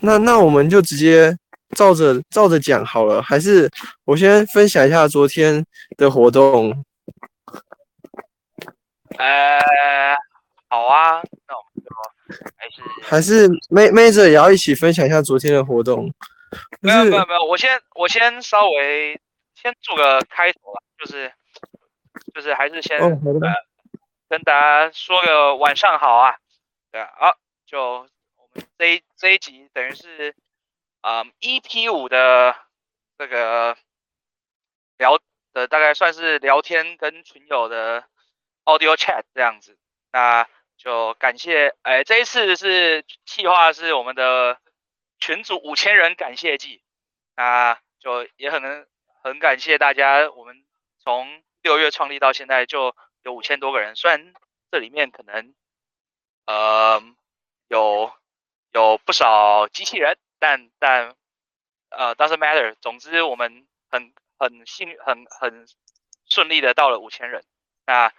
那那我们就直接照着照着讲好了，还是我先分享一下昨天的活动。呃，好啊，那我们就还是还是妹妹子也要一起分享一下昨天的活动。没有没有没有，我先我先稍微先做个开头吧，就是就是还是先哦，呃跟大家说个晚上好啊，对啊，好，就我这一这一集等于是啊、嗯 EP 五的这个聊的大概算是聊天跟群友的 audio chat 这样子，那就感谢，哎，这一次是计划是我们的群组五千人感谢季，那就也很很感谢大家，我们从六月创立到现在就有五千多个人，虽然这里面可能呃有有不少机器人，但但呃 doesn't matter，总之我们很很幸很很顺利的到了五千人，那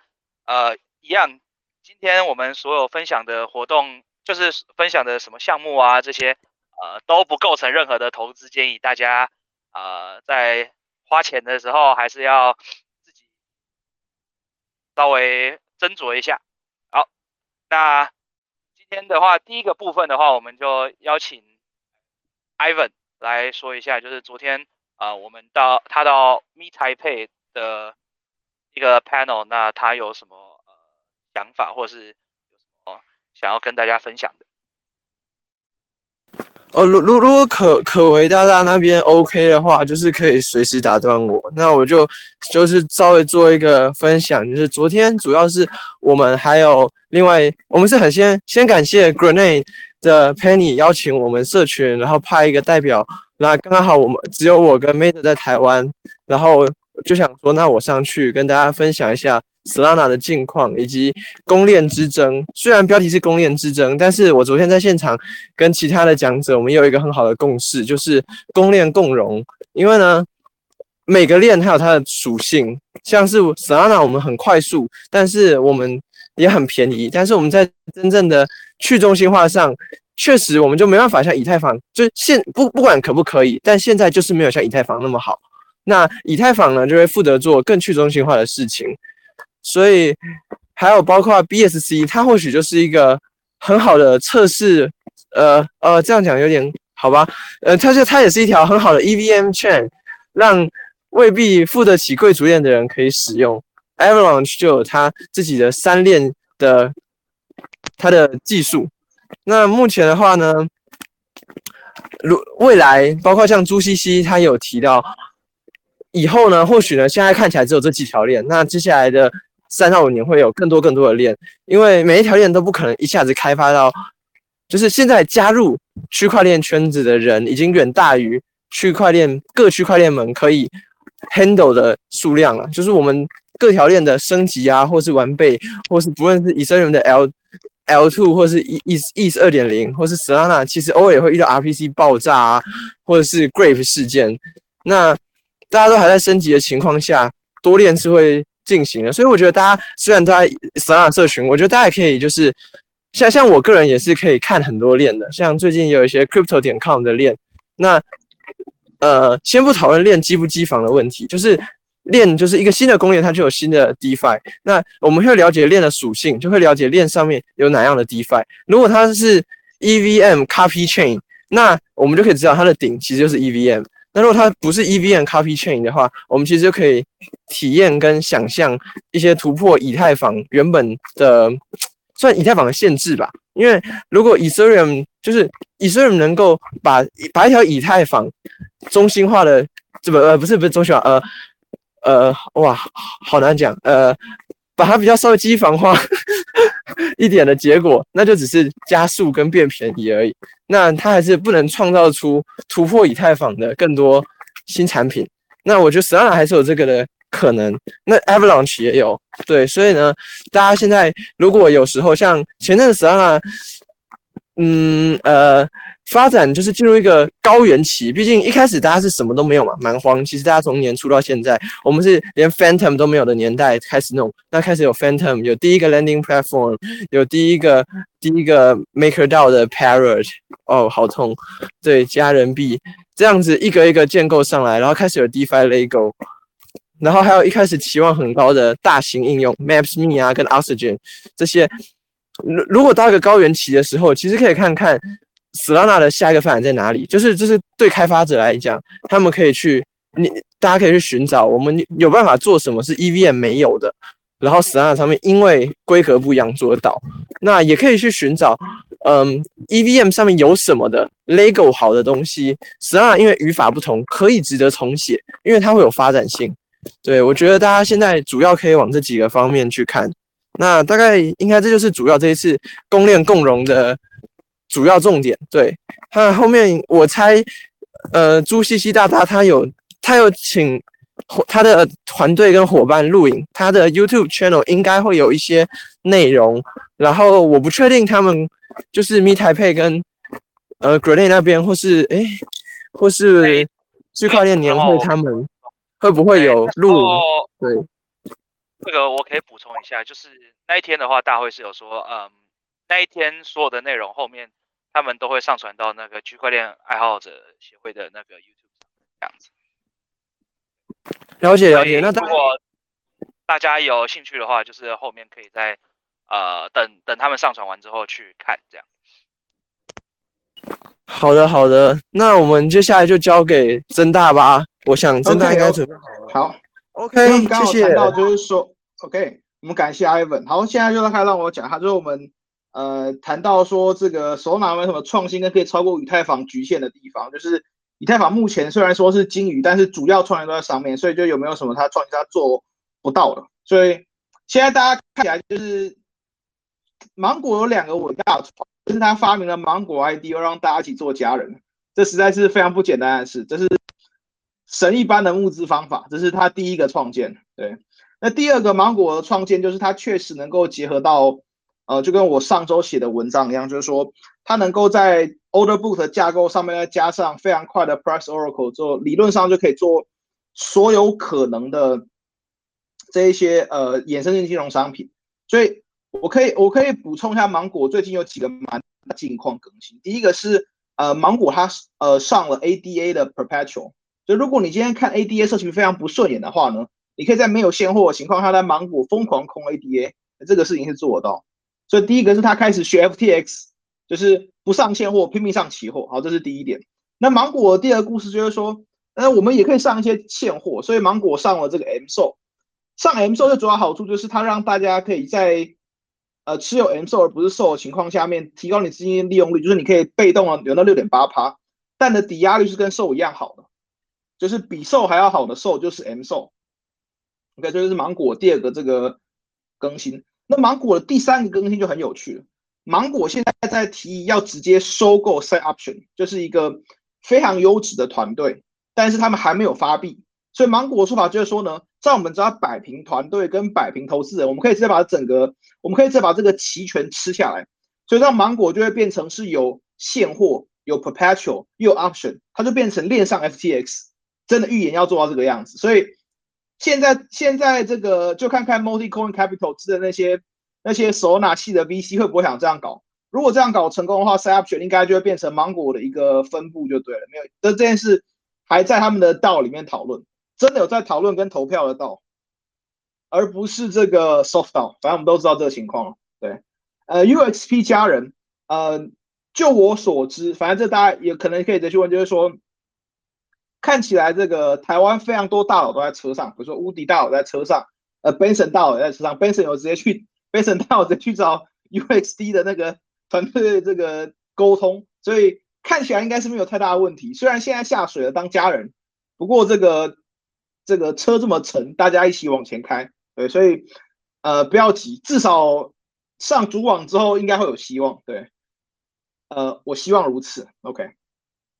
呃一样，今天我们所有分享的活动就是分享的什么项目啊这些呃都不构成任何的投资建议，大家呃在花钱的时候还是要自己稍微斟酌一下。好，那天的话，第一个部分的话，我们就邀请 Ivan 来说一下，就是昨天啊我们到他到 Meet Taipei 的一个 panel，那他有什么呃想法，或是有什么想要跟大家分享的？哦，如如如果可可为大大那边 OK 的话，就是可以随时打断我。那我就就是稍微做一个分享，就是昨天主要是我们还有另外，我们是很先先感谢 Grenade 的 Penny 邀请我们社群，然后派一个代表。那刚刚好我们只有我跟 Mate 在台湾，然后就想说，那我上去跟大家分享一下 Solana 的近况以及公链之争。虽然标题是公链之争，但是我昨天在现场跟其他的讲者，我们有一个很好的共识，就是公链共荣。因为呢，每个链它有它的属性，像是 Solana 我们很快速，但是我们也很便宜，但是我们在真正的去中心化上。确实，我们就没办法像以太坊，就现不不管可不可以，但现在就是没有像以太坊那么好。那以太坊呢，就会负责做更去中心化的事情，所以还有包括 BSC，它或许就是一个很好的测试。呃呃，这样讲有点好吧？呃，它就它也是一条很好的 EVM chain，让未必付得起贵族链的人可以使用。Avalanche 就有它自己的三链的它的技术。那目前的话呢，如未来包括像朱西西他有提到，以后呢，或许呢，现在看起来只有这几条链，那接下来的三到五年会有更多更多的链，因为每一条链都不可能一下子开发到，就是现在加入区块链圈子的人已经远大于区块链各区块链们可以 handle 的数量了，就是我们各条链的升级啊，或是完备，或是不论是以太坊的 L。L two 或是 E E E 二点零，或是 Solana，其实偶尔也会遇到 RPC 爆炸啊，或者是 Grave 事件。那大家都还在升级的情况下，多链是会进行的。所以我觉得大家虽然都在 Solana 社群，我觉得大家也可以就是像像我个人也是可以看很多链的。像最近有一些 Crypto 点 com 的链，那呃，先不讨论链机不机房的问题，就是。链就是一个新的公链，它就有新的 DeFi。那我们会了解链的属性，就会了解链上面有哪样的 DeFi。如果它是 EVM Copy Chain，那我们就可以知道它的顶其实就是 EVM。那如果它不是 EVM Copy Chain 的话，我们其实就可以体验跟想象一些突破以太坊原本的算以太坊的限制吧。因为如果 Ethereum 就是 Ethereum 能够把把一条以太坊中心化的这个呃不是不是中心化呃。呃，哇，好难讲。呃，把它比较稍微机房化一点的结果，那就只是加速跟变便宜而已。那它还是不能创造出突破以太坊的更多新产品。那我觉得 Solana 还是有这个的可能。那 Avalanche 也有，对。所以呢，大家现在如果有时候像前阵子 Solana 嗯呃，发展就是进入一个高原期。毕竟一开始大家是什么都没有嘛，蛮荒。其实大家从年初到现在，我们是连 Phantom 都没有的年代开始弄。那开始有 Phantom，有第一个 Landing Platform，有第一个第一个 MakerDAO 的 Parrot。哦，好痛！对，加人币这样子一个一个建构上来，然后开始有 DeFi Lego，然后还有一开始期望很高的大型应用 MapsMe 啊，跟 Oxygen 这些。如如果到一个高原期的时候，其实可以看看 Solana 的下一个发展在哪里。就是就是对开发者来讲，他们可以去你大家可以去寻找，我们有办法做什么是 EVM 没有的，然后 Solana 上面因为规格不一样做得到。那也可以去寻找，嗯，EVM 上面有什么的 Lego 好的东西，Solana 因为语法不同，可以值得重写，因为它会有发展性。对我觉得大家现在主要可以往这几个方面去看。那大概应该这就是主要这一次公链共融的主要重点。对，他后面我猜，呃，朱西西大大他有他有请他的团队跟伙伴录影，他的 YouTube channel 应该会有一些内容。然后我不确定他们就是咪台配跟呃 Grenade 那边，或是诶，或是区块链年会他们会不会有录？对。这个我可以补充一下，就是那一天的话，大会是有说，嗯，那一天所有的内容后面他们都会上传到那个区块链爱好者协会的那个 YouTube 这样子。了解了解。那如果大家有兴趣的话，就是后面可以在呃等等他们上传完之后去看这样。好的好的，那我们接下来就交给曾大吧。我想曾大应该准备好了。好。OK，刚好谈到就是说，OK，我们感谢 Ivan。好，现在就开始让我讲，他就是我们呃谈到说这个首脑没什么创新跟可以超过以太坊局限的地方，就是以太坊目前虽然说是金鱼，但是主要创新都在上面，所以就有没有什么他创新他做不到的？所以现在大家看起来就是芒果有两个伟大创，就是他发明了芒果 ID，又让大家一起做家人，这实在是非常不简单的事，这是。神一般的募资方法，这是他第一个创建。对，那第二个芒果的创建就是它确实能够结合到，呃，就跟我上周写的文章一样，就是说它能够在 Order Book 的架构上面再加上非常快的 Price Oracle，做理论上就可以做所有可能的这一些呃衍生性金融商品。所以我可以我可以补充一下，芒果最近有几个蛮近况更新。第一个是呃芒果它呃上了 ADA 的 Perpetual。就如果你今天看 ADA 社群非常不顺眼的话呢，你可以在没有现货的情况下，在芒果疯狂空 ADA，这个事情是做得到。所以第一个是他开始学 FTX，就是不上现货，拼命上期货。好，这是第一点。那芒果第二个故事就是说，呃，我们也可以上一些现货，所以芒果上了这个 M 售。上 M 售的主要好处就是它让大家可以在呃持有 M 售而不是售的情况下面，提高你资金利用率，就是你可以被动的留到六点八趴，但的抵押率是跟售一样好的。就是比售还要好的售就是 M 售，OK，这就是芒果第二个这个更新。那芒果的第三个更新就很有趣了，芒果现在在提议要直接收购 Set Option，就是一个非常优质的团队，但是他们还没有发币。所以芒果的说法就是说呢，在我们只要摆平团队跟摆平投资人，我们可以直接把整个，我们可以直接把这个期权吃下来。所以让芒果就会变成是有现货、有 Perpetual、又有 Option，它就变成链上 FTX。真的预言要做到这个样子，所以现在现在这个就看看 Multi Coin Capital 制的那些那些手拿器的 VC 会不会想这样搞。如果这样搞成功的话，Set Option 应该就会变成芒果的一个分部就对了。没有，这这件事还在他们的道里面讨论，真的有在讨论跟投票的道，而不是这个 Soft 道。反正我们都知道这个情况了。对，呃，UXP 家人，呃，就我所知，反正这大家也可能可以再去问，就是说。看起来这个台湾非常多大佬都在车上，比如说乌迪大佬在车上，呃，Benson 大佬也在车上，Benson 有直接去，Benson 大佬直接去找 UXD 的那个团队这个沟通，所以看起来应该是没有太大的问题。虽然现在下水了当家人，不过这个这个车这么沉，大家一起往前开，对，所以呃不要急，至少上主网之后应该会有希望，对，呃，我希望如此，OK，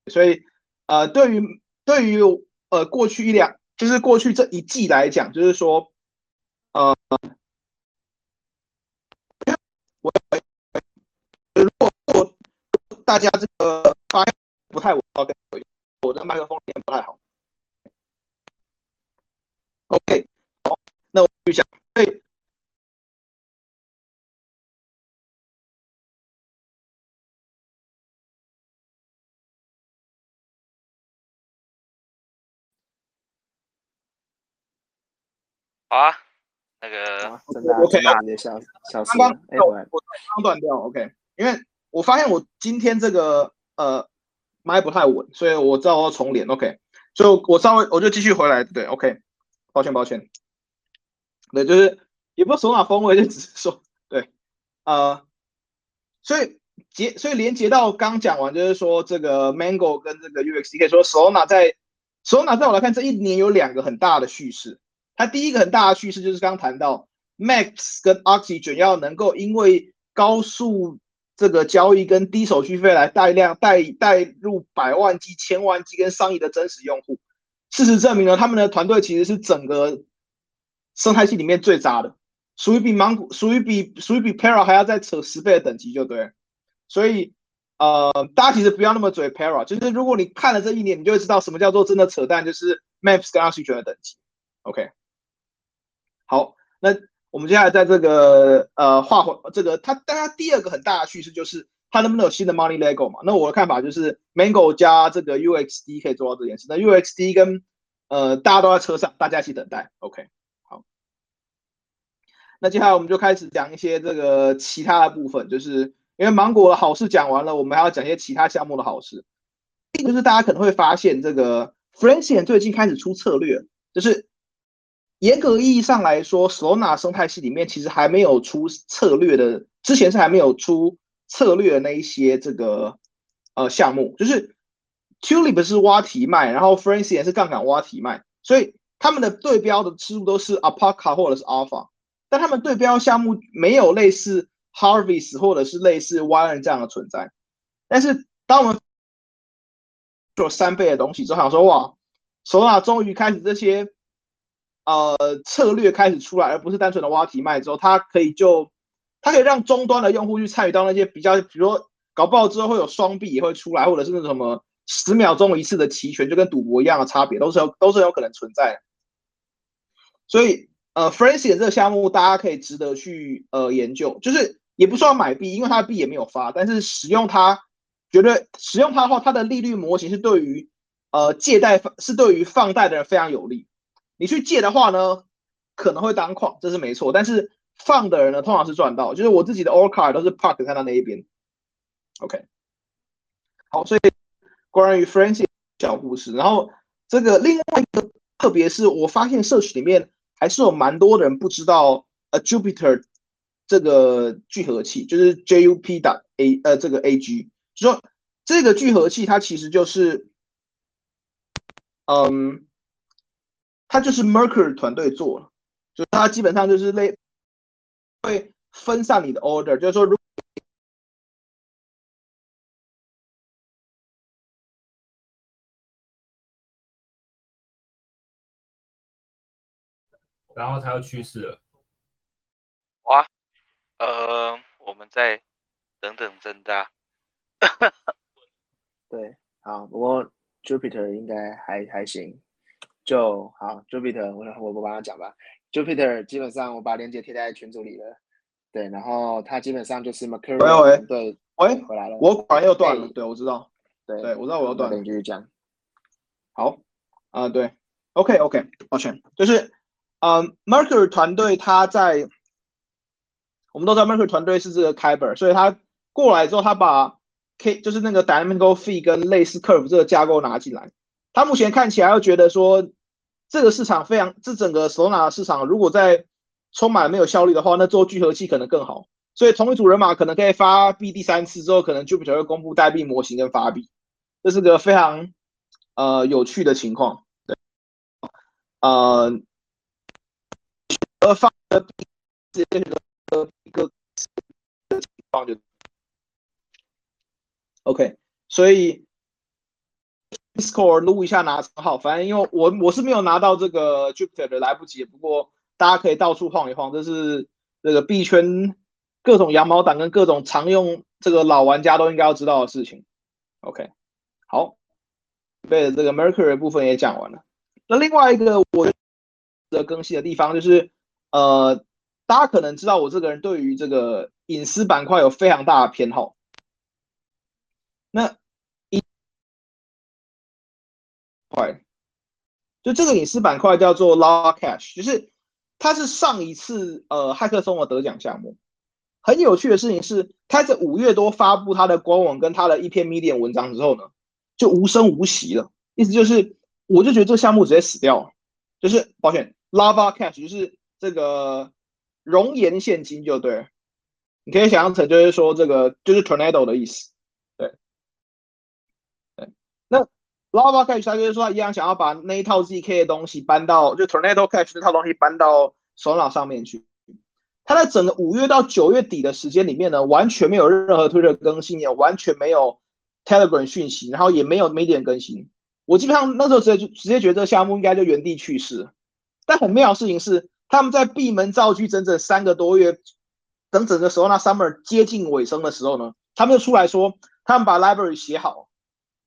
所以呃对于。对于呃过去一两，就是过去这一季来讲，就是说，呃，我如果大家这个发现不太稳，跟我的麦克风也不太好。OK，好，那我就讲，对。好啊，那个真的 OK 啊，你的小小刚刚哎，我刚断掉，OK，因为我发现我今天这个呃麦不太稳，所以我知道我要重连，OK，所以我稍微我就继续回来，对，OK，抱歉抱歉，对，就是也不是手拿风味，就只是说对，呃，所以结所以连接到刚讲完，就是说这个 Mango 跟这个 UX，可以说 Solana 在 Solana 在我来看，这一年有两个很大的叙事。它第一个很大的趋势就是刚谈到 Max 跟 Oxygen 要能够因为高速这个交易跟低手续费来带量带带入百万机、千万机跟上亿的真实用户。事实证明呢，他们的团队其实是整个生态系里面最渣的，属于比芒果、属于比属于比 Para 还要再扯十倍的等级就对。所以呃，大家其实不要那么嘴 Para，就是如果你看了这一年，你就会知道什么叫做真的扯淡，就是 Max 跟 Oxygen 的等级。OK。好，那我们接下来在这个呃画回这个它，但它第二个很大的趋势就是它能不能有新的 money lego 嘛？那我的看法就是 Mango 加这个 UXD 可以做到这件事。那 UXD 跟呃大家都在车上，大家一起等待。OK，好，那接下来我们就开始讲一些这个其他的部分，就是因为芒果的好事讲完了，我们还要讲一些其他项目的好事。就是大家可能会发现，这个 f r a n c i a n 最近开始出策略，就是。严格意义上来说，Solana 生态系里面其实还没有出策略的，之前是还没有出策略的那一些这个呃项目，就是 Tulip 是挖题卖，然后 f r a n c i 也是杠杆挖题卖，所以他们的对标的思路都是 Apaca 或者是 Alpha，但他们对标项目没有类似 Harvest 或者是类似 One 这样的存在。但是当我们做三倍的东西之后，想说哇，Solana 终于开始这些。呃，策略开始出来，而不是单纯的挖题卖之后，它可以就它可以让终端的用户去参与到那些比较，比如说搞不好之后会有双币也会出来，或者是那什么十秒钟一次的期权，就跟赌博一样的差别，都是有都是有可能存在的。所以，呃 f r a n c i 这个项目大家可以值得去呃研究，就是也不需要买币，因为它的币也没有发，但是使用它，绝对使用它的话，它的利率模型是对于呃借贷是对于放贷的人非常有利。你去借的话呢，可能会当矿，这是没错。但是放的人呢，通常是赚到。就是我自己的 all card 都是 park 在他那一边。OK，好，所以关于 Francis 小故事，然后这个另外一个，特别是我发现社区里面还是有蛮多人不知道呃 Jupiter 这个聚合器，就是 JUP 的 A 呃这个 AG，就说这个聚合器它其实就是嗯。它就是 Mercury 团队做了，就它基本上就是类会分散你的 order，就是说，如然后它要去世了。哇，呃，我们再等等增大。对，好，不过 Jupiter 应该还还行。就好，Jupiter，我我我帮他讲吧。Jupiter 基本上我把链接贴在群组里了，对，然后他基本上就是 Mercury 对，喂，回来了，我果然又断了，对，我知道，对，对我知道我又断了，继续讲。好，啊，对，OK OK，抱歉，就是呃，Mercury 团队他在，我们都知道 Mercury 团队是这个 Kyber，所以他过来之后，他把 K 就是那个 Dynamic Fee 跟类似 Curve 这个架构拿进来。他目前看起来又觉得说，这个市场非常，这整个手拿的市场，如果在充满没有效率的话，那做聚合器可能更好。所以同一组人马可能可以发币第三次之后，可能 Jupiter 会公布代币模型跟发币，这是个非常呃有趣的情况。对，呃，发的币是一个一个情况就 OK，所以。Discord 录一下拿账号，反正因为我我是没有拿到这个 Jupiter 的，来不及。不过大家可以到处晃一晃，这是这个币圈各种羊毛党跟各种常用这个老玩家都应该要知道的事情。OK，好，对这个 Mercury 部分也讲完了。那另外一个我的更新的地方就是，呃，大家可能知道我这个人对于这个隐私板块有非常大的偏好。那块，就这个隐私板块叫做 Lava Cash，就是它是上一次呃骇客松的得奖项目。很有趣的事情是，他在五月多发布他的官网跟他的一篇 Medium 文章之后呢，就无声无息了。意思就是，我就觉得这个项目直接死掉了。就是抱歉，Lava Cash 就是这个熔岩现金就对了，你可以想象成就是说这个就是 Tornado 的意思。对，对，那 Lava Cache 他就是说他一样想要把那一套 ZK 的东西搬到就 Tornado Cache 那套东西搬到首脑上面去。他在整个五月到九月底的时间里面呢，完全没有任何推特更新，也完全没有 Telegram 讯息，然后也没有 Media 更新。我基本上那时候直接就直接觉得这个项目应该就原地去世。但很妙的事情是，他们在闭门造车整整三个多月，等整个 Solana Summer 接近尾声的时候呢，他们就出来说，他们把 Library 写好。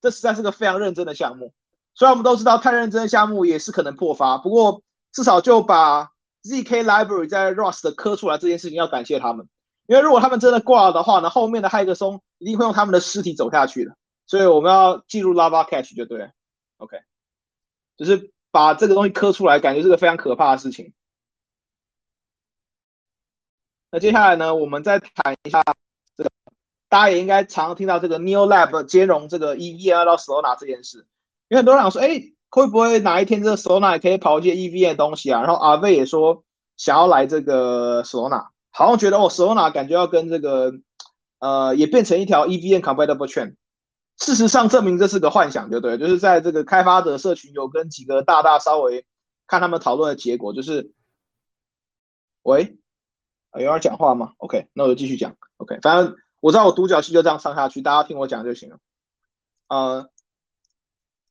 这实在是个非常认真的项目。虽然我们都知道太认真的项目也是可能破发，不过至少就把。ZK Library 在 Rust 的磕出来这件事情要感谢他们，因为如果他们真的挂了的话呢，后面的骇客松一定会用他们的尸体走下去的。所以我们要记录 Lava Cache 就对，OK，就是把这个东西磕出来，感觉是个非常可怕的事情。那接下来呢，我们再谈一下，大家也应该常听到这个 Neo Lab 兼容这个 EVM 到 Solana 这件事，因为很多人想说，哎。会不会哪一天这个 Solana 也可以跑一些 EVM 的东西啊？然后阿威也说想要来这个 Solana，好像觉得哦 Solana 感觉要跟这个呃也变成一条 EVM compatible chain。事实上证明这是个幻想，就对，就是在这个开发者社群有跟几个大大稍微看他们讨论的结果，就是喂，有人讲话吗？OK，那我就继续讲。OK，反正我知道我独角戏就这样上下去，大家听我讲就行了。呃。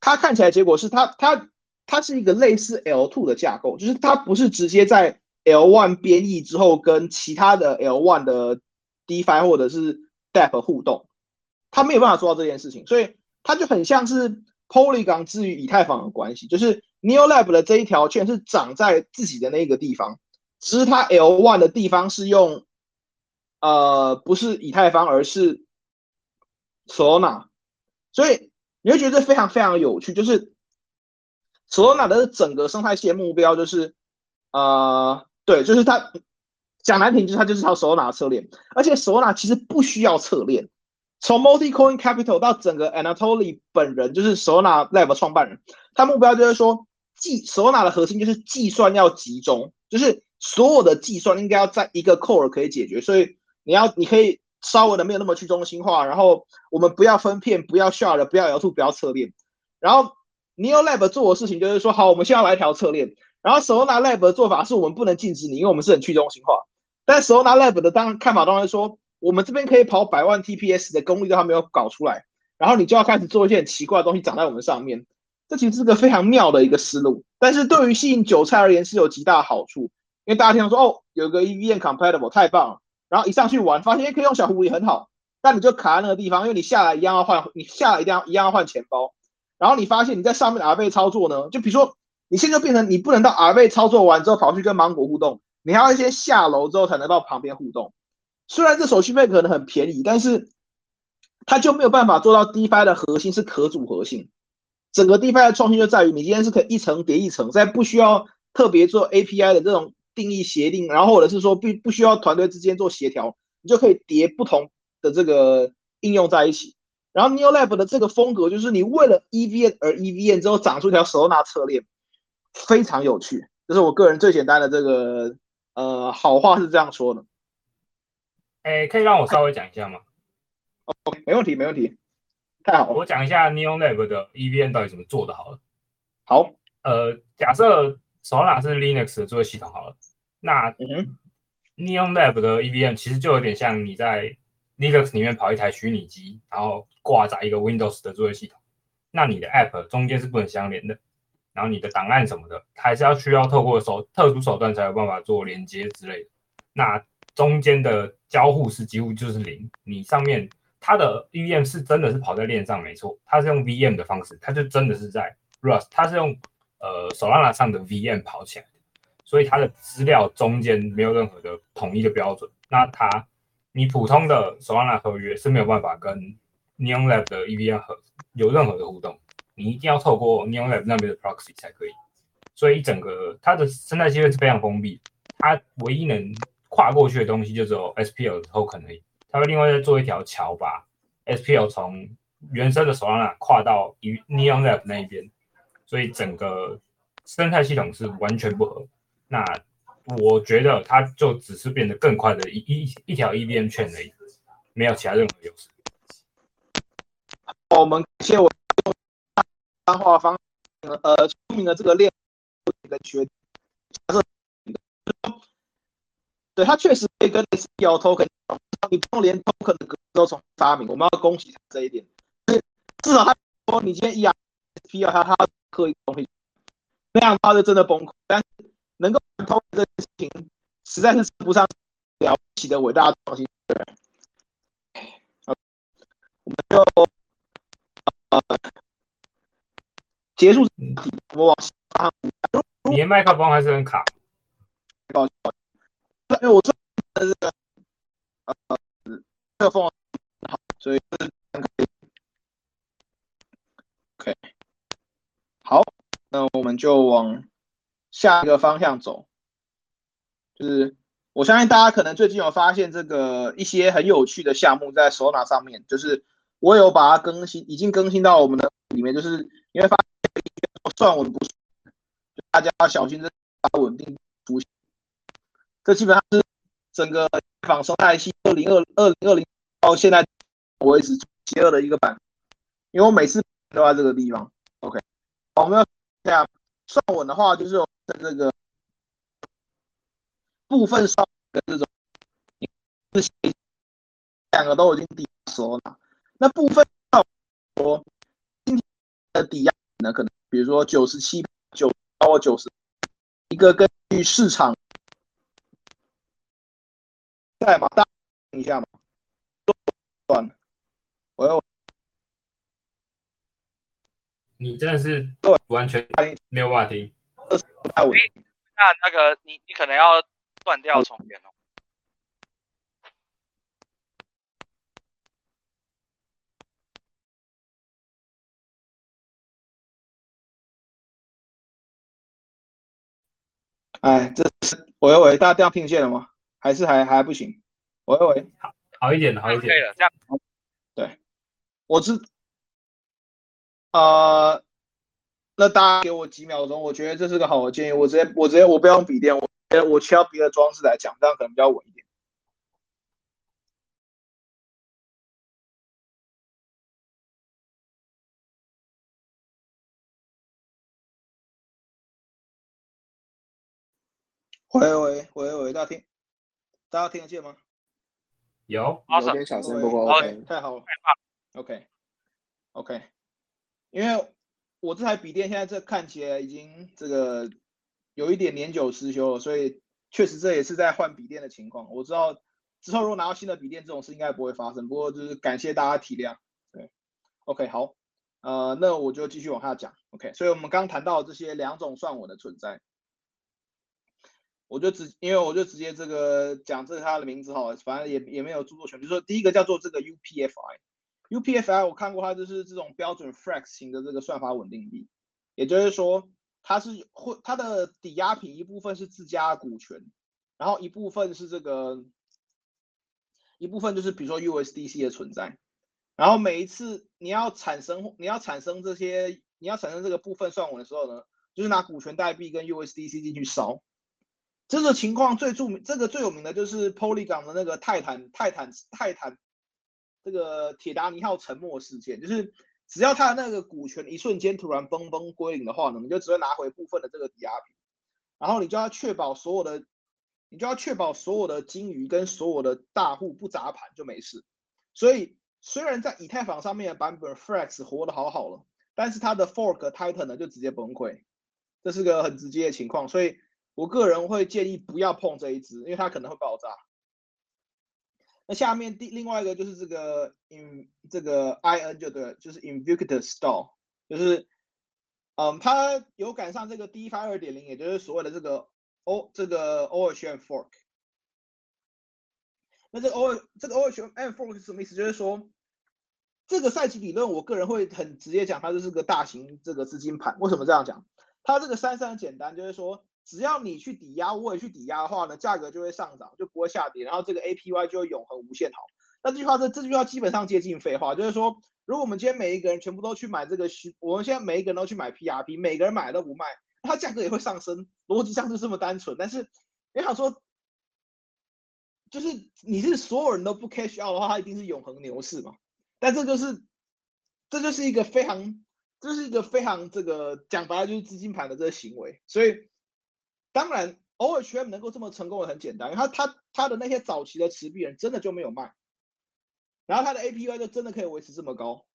它看起来结果是它它它是一个类似 L two 的架构，就是它不是直接在 L one 编译之后跟其他的 L one 的 DeFi 或者是 Dap 互动，它没有办法做到这件事情，所以它就很像是 Polygon 之于以太坊的关系，就是 Neo Lab 的这一条线是长在自己的那个地方，只是它 L one 的地方是用呃不是以太坊而是 Solana，所以。你会觉得非常非常有趣，就是 Solana 的整个生态系的目标就是，呃，对，就是它讲难听，就是它就是套 Solana 侧链，而且 Solana 其实不需要侧链。从 Multi Coin Capital 到整个 Anatoly 本人，就是 Solana Lab 创办人，他目标就是说，计 Solana 的核心就是计算要集中，就是所有的计算应该要在一个 Core 可以解决，所以你要你可以。稍微的没有那么去中心化，然后我们不要分片，不要 shard，不要 L2，不要侧链。然后 Neo Lab 做的事情就是说，好，我们现在来一条侧链。然后 Solana Lab 的做法是我们不能禁止你，因为我们是很去中心化。但 Solana Lab 的当看法当然说，我们这边可以跑百万 TPS 的功率都还没有搞出来，然后你就要开始做一些很奇怪的东西长在我们上面。这其实是个非常妙的一个思路，但是对于吸引韭菜而言是有极大好处，因为大家听到说，哦，有个 EVM compatible，太棒了。然后一上去玩，发现可以用小狐狸很好，但你就卡在那个地方，因为你下来一样要换，你下来一定要一样要换钱包。然后你发现你在上面的 R 贝操作呢，就比如说你现在变成你不能到 R 贝操作完之后跑去跟芒果互动，你还要先下楼之后才能到旁边互动。虽然这手续费可能很便宜，但是它就没有办法做到 DeFi 的核心是可组合性。整个 DeFi 的创新就在于你今天是可以一层叠一层，在不需要特别做 API 的这种。定义协定，然后或者是说不不需要团队之间做协调，你就可以叠不同的这个应用在一起。然后 Neo Lab 的这个风格就是你为了 E V N 而 E V N，之后长出一条手拿侧链，非常有趣。这是我个人最简单的这个呃好话是这样说的。哎，可以让我稍微讲一下吗？OK，没问题，没问题。太好了，我讲一下 Neo Lab 的 E V N 到底怎么做的好了。好，呃，假设。Solana 是 Linux 的作业系统好了，那 Neon Lab 的 EVM 其实就有点像你在 Linux 里面跑一台虚拟机，然后挂载一个 Windows 的作业系统，那你的 App 中间是不能相连的，然后你的档案什么的还是要需要透过手特殊手段才有办法做连接之类的。那中间的交互是几乎就是零。你上面它的 EVM 是真的是跑在链上没错，它是用 VM 的方式，它就真的是在 Rust，它是用呃 Solana 上的 VM 跑起来，所以它的资料中间没有任何的统一的标准。那它你普通的 Solana 合约是没有办法跟 Neon Lab 的 EVM 和有任何的互动，你一定要透过 Neon Lab 那边的 Proxy 才可以。所以整个它的生态系统是非常封闭，它唯一能跨过去的东西就只有 SPL 的 token 而已。它会另外再做一条桥，把 SPL 从原生的 Solana 跨到 Neon Lab 那一边，所以整个生态系统是完全不合。那我觉得它就只是变得更快的一一一条 EVM 圈而已，没有其他任何优势。我们谢我单化方呃聪明的这个链。跟缺，假设，对他确实可以跟 SPL token，你不用连 token 的格都从发明，我们要恭喜他这一点。至少他说你今天 ERSPL 他他刻意东西，那样的话就真的崩溃。但是能够通这件事情，实在是不上了不起的伟大创新。我们就呃结束，我们往下。你的麦克风还是很卡，因为我这是呃麦克风好，所以好，那我们就往下一个方向走，就是我相信大家可能最近有发现这个一些很有趣的项目在手拿上面，就是我有把它更新，已经更新到我们的里面，就是因为发现算稳不。大家要小心这把稳定出现，这基本上是整个仿生态系二零二二零二零到现在为止邪恶的一个版，因为我每次都在这个地方。OK，我们要下算稳的话，就是这个部分上的这种，两个都已经抵收了。那部分说今天的抵押呢，可能比如说九十七九。超过九十，一个根据市场在吗？大一下嘛，断了，我要你真的是完全没有话题。那那个你你可能要断掉重连哦。哎，这是喂喂，大家这样听见了吗？还是还还不行？喂喂，好好一点，好一点。可以了，这样。对，我是呃，那大家给我几秒钟，我觉得这是个好的建议。我直接我直接我不要用笔电，我我需要别的装置来讲，这样可能比较稳一点。喂喂喂喂，大家听，大家听得见吗？有，有点小声，不过 OK，太好了，OK OK，因为我这台笔电现在这看起来已经这个有一点年久失修了，所以确实这也是在换笔电的情况。我知道之后如果拿到新的笔电，这种事应该不会发生。不过就是感谢大家体谅。对，OK 好，呃，那我就继续往下讲。OK，所以我们刚谈到这些两种算我的存在。我就直，因为我就直接这个讲这是它的名字哈，反正也也没有著作权。就说第一个叫做这个 UPFI UPFI 我看过它就是这种标准 Flex 型的这个算法稳定币，也就是说它是会它的抵押品一部分是自家股权，然后一部分是这个一部分就是比如说 USDC 的存在，然后每一次你要产生你要产生这些你要产生这个部分算稳的时候呢，就是拿股权代币跟 USDC 进去烧。这个情况最著名，这个最有名的就是 Polygon 的那个泰坦泰坦泰坦这个铁达尼号沉没事件，就是只要它的那个股权一瞬间突然崩崩归零的话呢，你就只会拿回部分的这个抵押品，然后你就要确保所有的，你就要确保所有的金鱼跟所有的大户不砸盘就没事。所以虽然在以太坊上面的版本 Flex 活得好好了，但是它的 Fork Titan 呢就直接崩溃，这是个很直接的情况，所以。我个人会建议不要碰这一只，因为它可能会爆炸。那下面第另外一个就是这个 in 这个 i n 就对，就是 invictus store，就是嗯，它有赶上这个 DeFi 二点零，也就是所谓的这个 O 这个 OHM Fork。那这个 O 这个 OHM Fork 是什么意思？就是说这个赛季理论，我个人会很直接讲，它就是个大型这个资金盘。为什么这样讲？它这个三三很简单，就是说。只要你去抵押，我也去抵押的话呢，价格就会上涨，就不会下跌，然后这个 APY 就会永恒无限好。那这句话这这句话基本上接近废话，就是说，如果我们今天每一个人全部都去买这个虚，我们现在每一个人都去买 PRP，每个人买都不卖，它价格也会上升，逻辑上是这么单纯。但是你想说，就是你是所有人都不 cash out 的话，它一定是永恒牛市嘛？但这就是这就是一个非常这是一个非常这个讲白了就是资金盘的这个行为，所以。当然，OHM 能够这么成功的很简单，他他他的那些早期的持币人真的就没有卖，然后他的 APY 就真的可以维持这么高。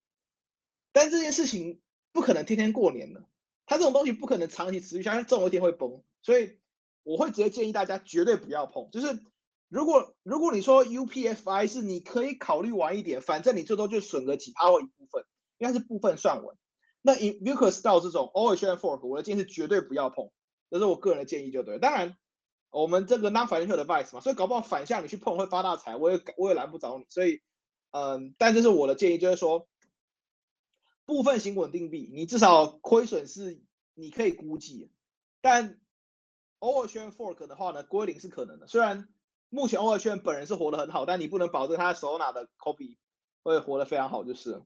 但这件事情不可能天天过年的，他这种东西不可能长期持续下去，总有一天会崩。所以我会直接建议大家绝对不要碰。就是如果如果你说 UPFI 是你可以考虑晚一点，反正你最多就损个几趴或一部分，应该是部分算稳。那 Invictus 到这种 OHM Fork，我的建议是绝对不要碰。这是我个人的建议，就对。当然，我们这个 non-financial advice 嘛，所以搞不好反向你去碰会发大财，我也我也拦不着你。所以，嗯，但这是我的建议，就是说，部分型稳定币，你至少亏损是你可以估计。但 ocean fork 的话呢，归零是可能的。虽然目前 ocean 本人是活得很好，但你不能保证他手拿的 copy 会活得非常好，就是。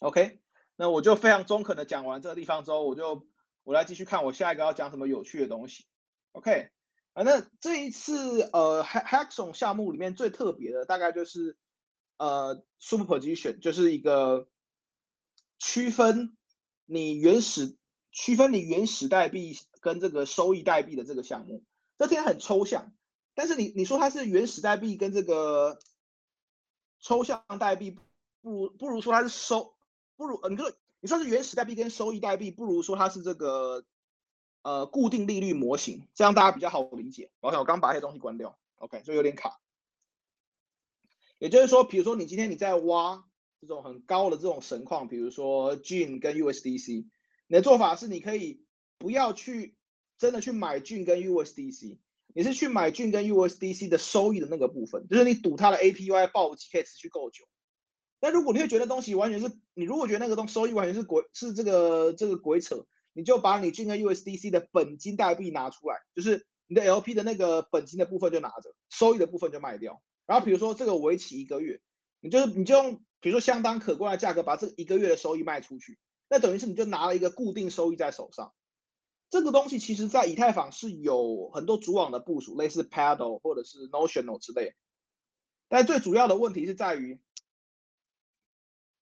OK，那我就非常中肯的讲完这个地方之后，我就。我来继续看我下一个要讲什么有趣的东西。OK，反正这一次呃 Hexon 项目里面最特别的大概就是呃 Superposition，就是一个区分你原始区分你原始代币跟这个收益代币的这个项目。这听起来很抽象，但是你你说它是原始代币跟这个抽象代币，不如不如说它是收不如呃你说。你说是原始代币跟收益代币，不如说它是这个呃固定利率模型，这样大家比较好理解。我想我刚把一些东西关掉，OK，就有点卡。也就是说，比如说你今天你在挖这种很高的这种神矿，比如说 Gin 跟 USDC，你的做法是你可以不要去真的去买 Gin 跟 USDC，你是去买 Gin 跟 USDC 的收益的那个部分，就是你赌它的 APY 暴击可以持续够久。那如果你会觉得东西完全是你如果觉得那个东收益完全是鬼是这个这个鬼扯，你就把你进个 USDC 的本金代币拿出来，就是你的 LP 的那个本金的部分就拿着，收益的部分就卖掉。然后比如说这个为期一个月，你就是你就用比如说相当可观的价格把这一个月的收益卖出去，那等于是你就拿了一个固定收益在手上。这个东西其实在以太坊是有很多主网的部署，类似 Paddle 或者是 Notional 之类，但最主要的问题是在于。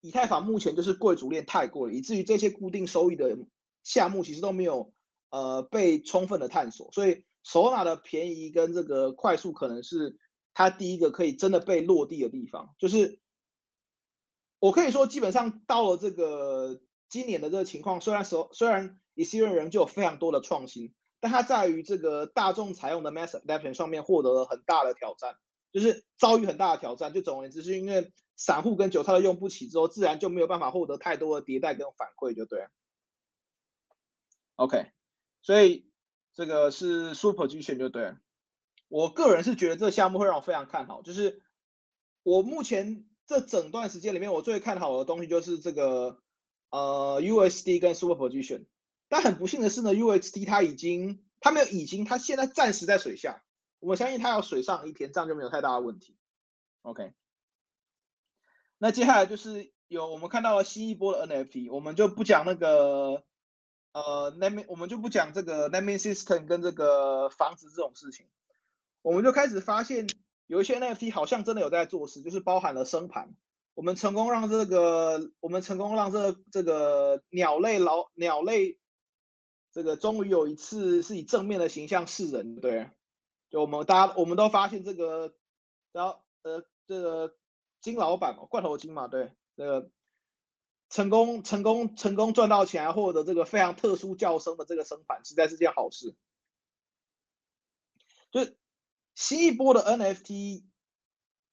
以太坊目前就是贵族链太过了，以至于这些固定收益的项目其实都没有呃被充分的探索，所以首拿的便宜跟这个快速可能是它第一个可以真的被落地的地方。就是我可以说，基本上到了这个今年的这个情况，虽然说虽然以太坊人就有非常多的创新，但它在于这个大众采用的 mass adoption 上面获得了很大的挑战，就是遭遇很大的挑战。就总而言之，是因为。散户跟韭菜都用不起之后，自然就没有办法获得太多的迭代跟反馈，就对。OK，所以这个是 Super G 选就对。我个人是觉得这个项目会让我非常看好，就是我目前这整段时间里面，我最看好的东西就是这个呃 USD 跟 Super Position。但很不幸的是呢，USD 它已经它没有已经，它现在暂时在水下。我相信它要水上一天，这样就没有太大的问题。OK。那接下来就是有我们看到了新一波的 NFT，我们就不讲那个呃 name，我们就不讲这个 name system 跟这个房子这种事情，我们就开始发现有一些 NFT 好像真的有在做事，就是包含了升盘，我们成功让这个我们成功让这这个鸟类老鸟类这个终于有一次是以正面的形象示人，对，就我们大家我们都发现这个，然后呃这个。金老板嘛，罐头金嘛，对，这个成功成功成功赚到钱，获得这个非常特殊叫声的这个生盘，实在是件好事。就新一波的 NFT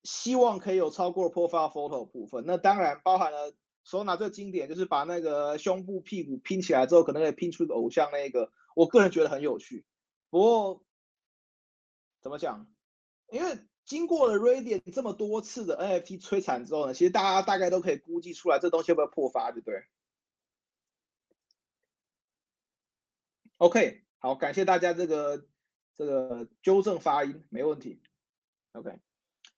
希望可以有超过 profile photo 部分。那当然包含了手拿最经典，就是把那个胸部、屁股拼起来之后，可能可以拼出一个偶像那个。我个人觉得很有趣。不过怎么讲？因为经过了 Radian 这么多次的 NFT 摧残之后呢，其实大家大概都可以估计出来这东西会不会破发，对不对？OK，好，感谢大家这个这个纠正发音，没问题。OK，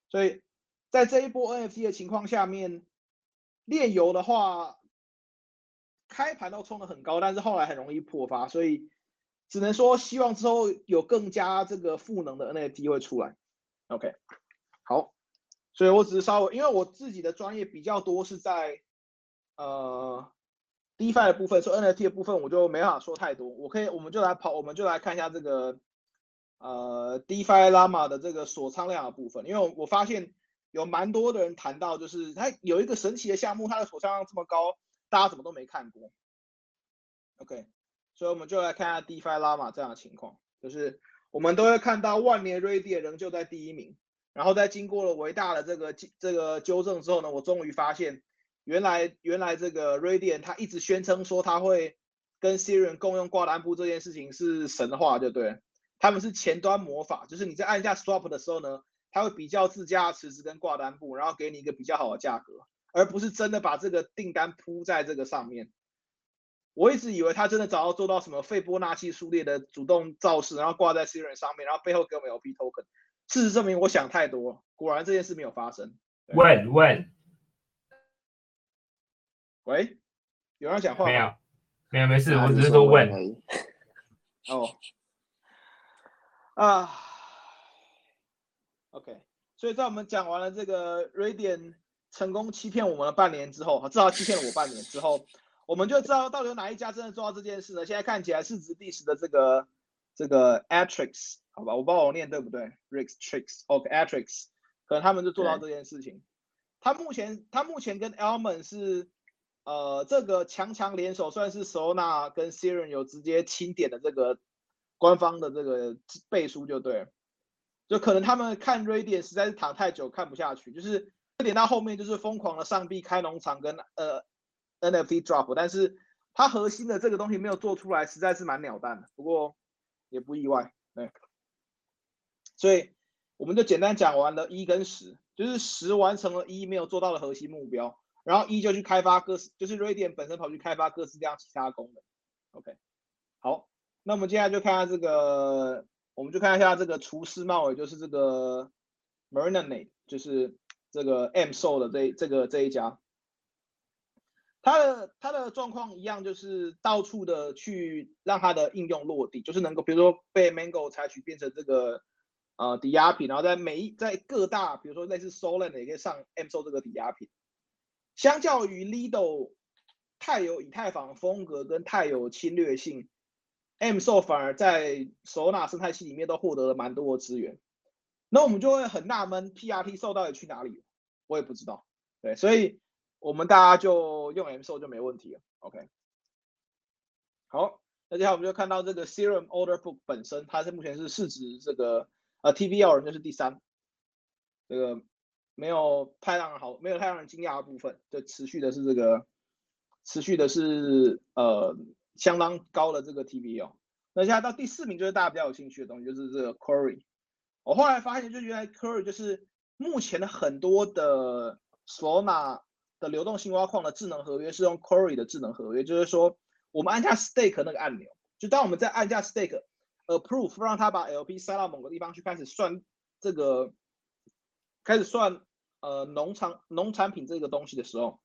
所以在这一波 NFT 的情况下面，炼油的话，开盘都冲的很高，但是后来很容易破发，所以只能说希望之后有更加这个赋能的 NFT 会出来。OK，好，所以我只是稍微，因为我自己的专业比较多是在呃 DeFi 的部分，所以 NFT 的部分我就没办法说太多。我可以，我们就来跑，我们就来看一下这个。呃，DeFi Llama 的这个锁仓量的部分，因为我我发现有蛮多的人谈到，就是它有一个神奇的项目，它的锁仓量这么高，大家怎么都没看过。OK，所以我们就来看一下 DeFi Llama 这样的情况，就是我们都会看到万年 Radiant 仍旧在第一名，然后在经过了伟大的这个这个纠正之后呢，我终于发现，原来原来这个 Radiant 它一直宣称说它会跟 s i r i n 共用挂单布这件事情是神话，就对。他们是前端魔法，就是你在按下 Swap 的时候呢，它会比较自家的池子跟挂单布，然后给你一个比较好的价格，而不是真的把这个订单铺在这个上面。我一直以为他真的早要做到什么费波那契数列的主动造势，然后挂在 s i r i 上面，然后背后给我们 LP token。事实证明，我想太多，果然这件事没有发生。问问，喂，有人讲话？没有，没有，没事，我只是说问。哦。啊，OK，所以在我们讲完了这个 Radiant 成功欺骗我们了半年之后，至少欺骗了我半年之后，我们就知道到底有哪一家真的做到这件事呢？现在看起来市值第十的这个这个 Atrix，好吧，我不知道我念对不对，Rix Trix，OK，Atrix，可能他们就做到这件事情。他目前他目前跟 Elman 是呃这个强强联手，算是 Sona 跟 Siren 有直接清点的这个。官方的这个背书就对，就可能他们看 Radiant 实在是躺太久看不下去，就是点到后面就是疯狂的上币开农场跟呃 NFT drop，但是它核心的这个东西没有做出来，实在是蛮鸟蛋的。不过也不意外，对。所以我们就简单讲完了一跟十，就是十完成了一没有做到的核心目标，然后一就去开发各式，就是瑞典本身跑去开发各式各样其他功能。OK，好。那我们接下来就看下这个，我们就看一下这个厨师帽，也就是这个 Marinade，就是这个 M 售的这这个这一家，它的它的状况一样，就是到处的去让它的应用落地，就是能够比如说被 Mango 采取变成这个呃抵押品，然后在每一在各大比如说类似 Solana 也可以上 MSo 这个抵押品，相较于 Lido 太有以太坊风格跟太有侵略性。M s o 反而在首纳生态系里面都获得了蛮多的资源，那我们就会很纳闷，PRT 受到底去哪里？我也不知道。对，所以我们大家就用 M s o 就没问题了。OK，好，那接下来我们就看到这个 Serum Order Book 本身，它是目前是市值这个呃 TVL 人就是第三，这个没有太让人好，没有太让人惊讶的部分，就持续的是这个，持续的是呃。相当高的这个 TVL，那现在到第四名就是大家比较有兴趣的东西，就是这个 Curry。我后来发现，就原来 Curry 就是目前的很多的索纳的流动性挖矿的智能合约是用 Curry 的智能合约，就是说我们按下 Stake 那个按钮，就当我们在按下 Stake Approve，让它把 LP 塞到某个地方去开始算这个，开始算呃农场农产品这个东西的时候，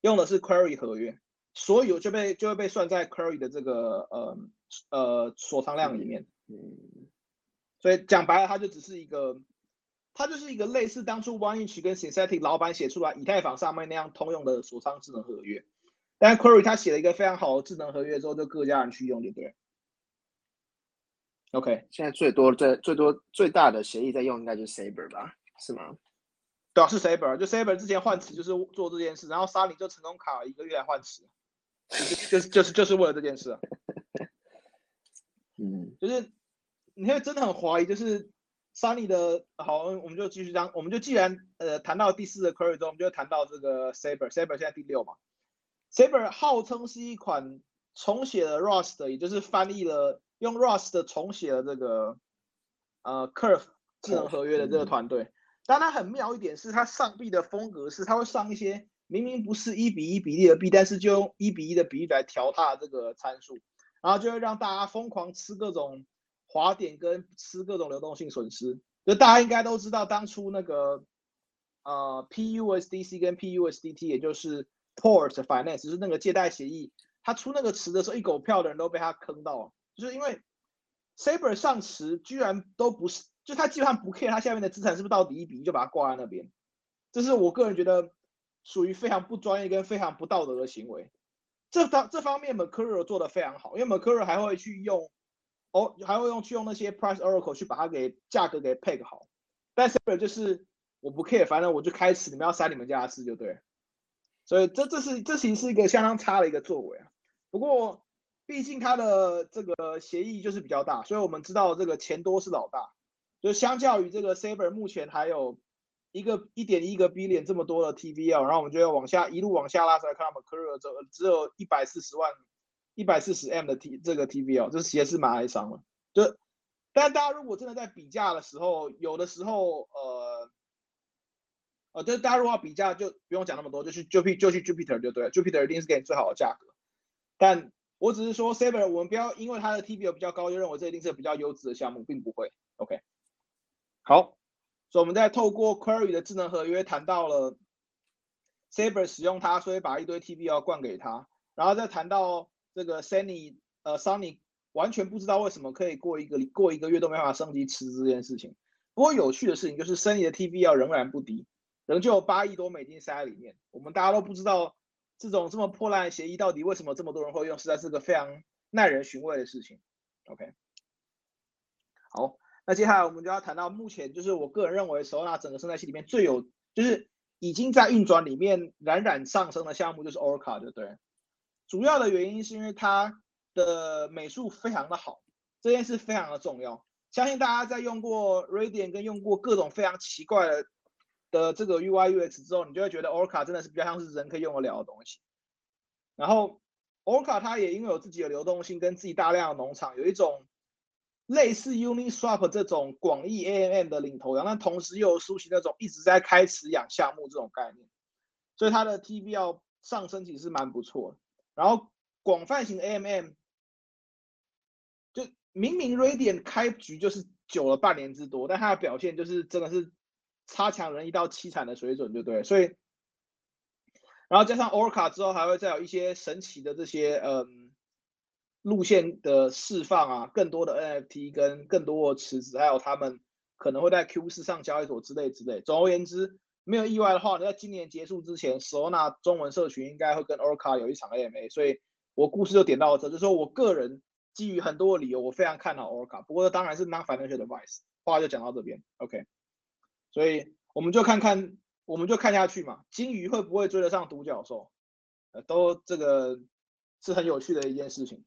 用的是 Query 合约。所有就被就会被算在 Query 的这个呃呃锁仓量里面，嗯，所以讲白了，它就只是一个，它就是一个类似当初 OneInch 跟 Synthetic 老板写出来以太坊上面那样通用的锁仓智能合约，但 Query 他写了一个非常好的智能合约之后，就各家人去用，对不对？OK，现在最多最最多最大的协议在用应该就是 Saber 吧，是吗？对啊，是 Saber，就 Saber 之前换词就是做这件事，然后沙里就成功卡了一个月来换词。就是就是就是为了这件事，嗯，就是你会真的很怀疑，就是 Sunny 的好，我们就继续讲，我们就既然呃谈到第四个 Curry 中，我们就谈到这个 Saber，Saber 现在第六嘛。Saber 号称是一款重写了 Rust，也就是翻译了用 Rust 重写了这个呃 Curve 智能合约的这个团队。但它很妙一点是，它上币的风格是，它会上一些明明不是一比一比例的币，但是就用一比一的比例来调它这个参数，然后就会让大家疯狂吃各种。滑点跟吃各种流动性损失，就大家应该都知道，当初那个呃 PUSDC 跟 PUSDT，也就是 Port Finance，就是那个借贷协议，他出那个词的时候，一狗票的人都被他坑到了，就是因为 Saber 上池居然都不是，就他基本上不 care 他下面的资产是不是到底一比一，就把它挂在那边，这是我个人觉得属于非常不专业跟非常不道德的行为。这方这方面 Mercurial 做的非常好，因为 Mercurial 还会去用。哦，还会用去用那些 price oracle 去把它给价格给 peg 好，但 Saber 就是我不 care，反正我就开始，你们要塞你们家的事就对。所以这这是这其实是一个相当差的一个作为啊。不过毕竟它的这个协议就是比较大，所以我们知道这个钱多是老大。就相较于这个 Saber 目前还有一个一点一个 B 点这么多的 TVL，然后我们就要往下一路往下拉出来看，我们 Curve 只只有一百四十万。一百四十 M 的 T 这个 TVL，这其实是蛮哀伤了。就，但大家如果真的在比价的时候，有的时候，呃，呃，就是大家如果要比价，就不用讲那么多，就去就去就去 Jupiter 就对了，Jupiter 一定是给你最好的价格。但我只是说 Saber，我们不要因为它的 TVL 比较高，就认为这一定是比较优质的项目，并不会。OK，好，所以我们在透过 Query 的智能合约谈到了 Saber 使用它，所以把一堆 TVL 灌给他，然后再谈到。这个 Sunny 呃 Sunny 完全不知道为什么可以过一个过一个月都没法升级池子这件事情。不过有趣的事情就是 Sunny 的 TVL 仍然不低，仍旧有八亿多美金塞在里面。我们大家都不知道这种这么破烂的协议到底为什么这么多人会用，实在是个非常耐人寻味的事情。OK，好，那接下来我们就要谈到目前就是我个人认为 Solana 整个生态系里面最有就是已经在运转里面冉冉上升的项目就是 Orca，对不对？主要的原因是因为它的美术非常的好，这件事非常的重要。相信大家在用过 Radiant 跟用过各种非常奇怪的的这个 UI UX 之后，你就会觉得 Orca 真的是比较像是人可以用得了的东西。然后 Orca 它也因为有自己的流动性跟自己大量的农场，有一种类似 Uniswap 这种广义 AMM 的领头羊，但同时又有苏醒那种一直在开池养项目这种概念，所以它的 TVL 上升其实蛮不错的。然后广泛型 AMM，就明明 Radiant 开局就是久了半年之多，但它的表现就是真的是差强人意到凄惨的水准，就对。所以，然后加上 Orca 之后，还会再有一些神奇的这些嗯路线的释放啊，更多的 NFT 跟更多的池子，还有他们可能会在 Q 四上交易所之类之类。总而言之。没有意外的话，在今年结束之前，Sona 中文社群应该会跟 Orca 有一场 AMA，所以我故事就点到这，就是说我个人基于很多的理由，我非常看好 Orca。不过当然是 non-financial advice，话就讲到这边，OK。所以我们就看看，我们就看下去嘛，金鱼会不会追得上独角兽？呃，都这个是很有趣的一件事情。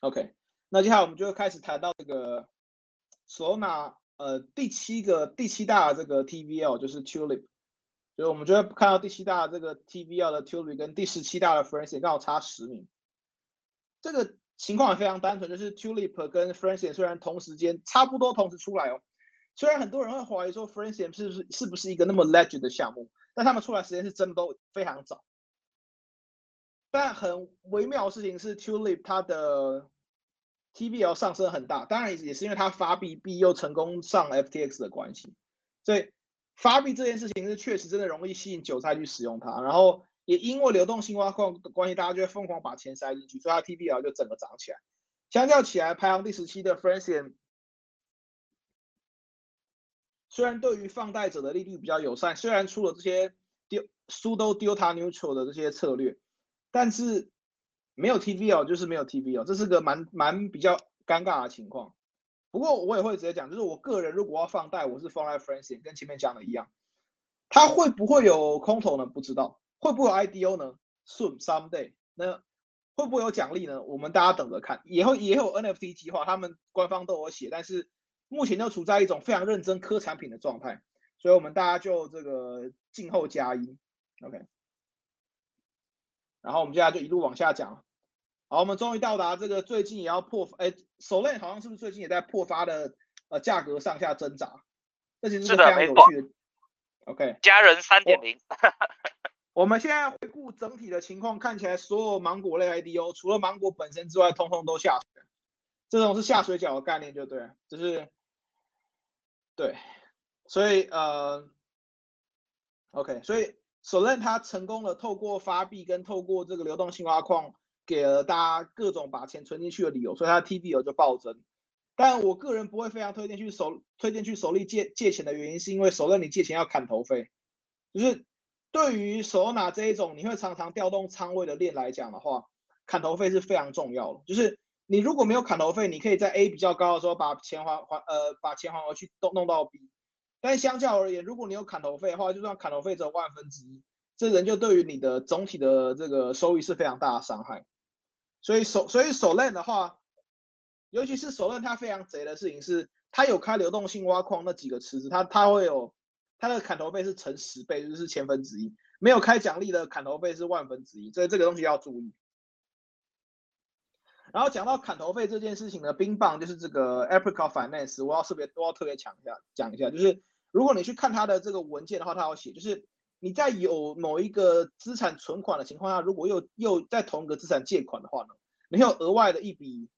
OK，那接下来我们就开始谈到这个 Sona。呃，第七个第七大这个 TVL 就是 Tulip，所以我们就会看到第七大这个 TVL 的 Tulip 跟第十七大的 Francis 刚好差十名。这个情况也非常单纯，就是 Tulip 跟 Francis 虽然同时间差不多同时出来哦，虽然很多人会怀疑说 Francis 是不是是不是一个那么 legend 的项目，但他们出来时间是真的都非常早。但很微妙的事情是 Tulip 它的。TBL 上升很大，当然也是因为它发币币又成功上 FTX 的关系，所以发币这件事情是确实真的容易吸引韭菜去使用它，然后也因为流动性挖矿的关系，大家就会疯狂把钱塞进去，所以它 TBL 就整个涨起来。相较起来，排行第十七的 f r a n c i a n 虽然对于放贷者的利率比较友善，虽然出了这些丢 pseudo delta neutral 的这些策略，但是。没有 TV 哦就是没有 TV 哦这是个蛮蛮比较尴尬的情况。不过我也会直接讲，就是我个人如果要放贷，我是放在 Francis，跟前面讲的一样。它会不会有空投呢？不知道。会不会有 IDO 呢？Soon someday。那会不会有奖励呢？我们大家等着看。以后也有 NFT 计划，他们官方都有写，但是目前就处在一种非常认真磕产品的状态，所以我们大家就这个静候佳音，OK。然后我们接下来就一路往下讲。好，我们终于到达这个最近也要破，哎，首链好像是不是最近也在破发的呃价格上下挣扎？这其实是非常有趣的。OK，家人三点零。我们现在回顾整体的情况，看起来所有芒果类 IDO 除了芒果本身之外，通通都下水。这种是下水饺的概念，就对，就是对，所以呃，OK，所以。首任他成功的透过发币跟透过这个流动性挖矿，给了大家各种把钱存进去的理由，所以他的 TB 额就暴增。但我个人不会非常推荐去手推荐去手里借借钱的原因，是因为首任你借钱要砍头费，就是对于手拿这一种你会常常调动仓位的链来讲的话，砍头费是非常重要的。就是你如果没有砍头费，你可以在 A 比较高的时候把钱还还呃把钱还回去，都弄到 B。但相较而言，如果你有砍头费的话，就算砍头费只有万分之一，这人就对于你的总体的这个收益是非常大的伤害。所以手所以手链的话，尤其是手链，它非常贼的事情是，它有开流动性挖矿那几个池子，它它会有它的砍头费是乘十倍，就是千分之一。没有开奖励的砍头费是万分之一，所以这个东西要注意。然后讲到砍头费这件事情呢，冰棒就是这个 Apricot Finance，我要特别我要特别强一下讲一下，就是。如果你去看它的这个文件的话，它要写，就是你在有某一个资产存款的情况下，如果又又在同一个资产借款的话呢，你有额外的一笔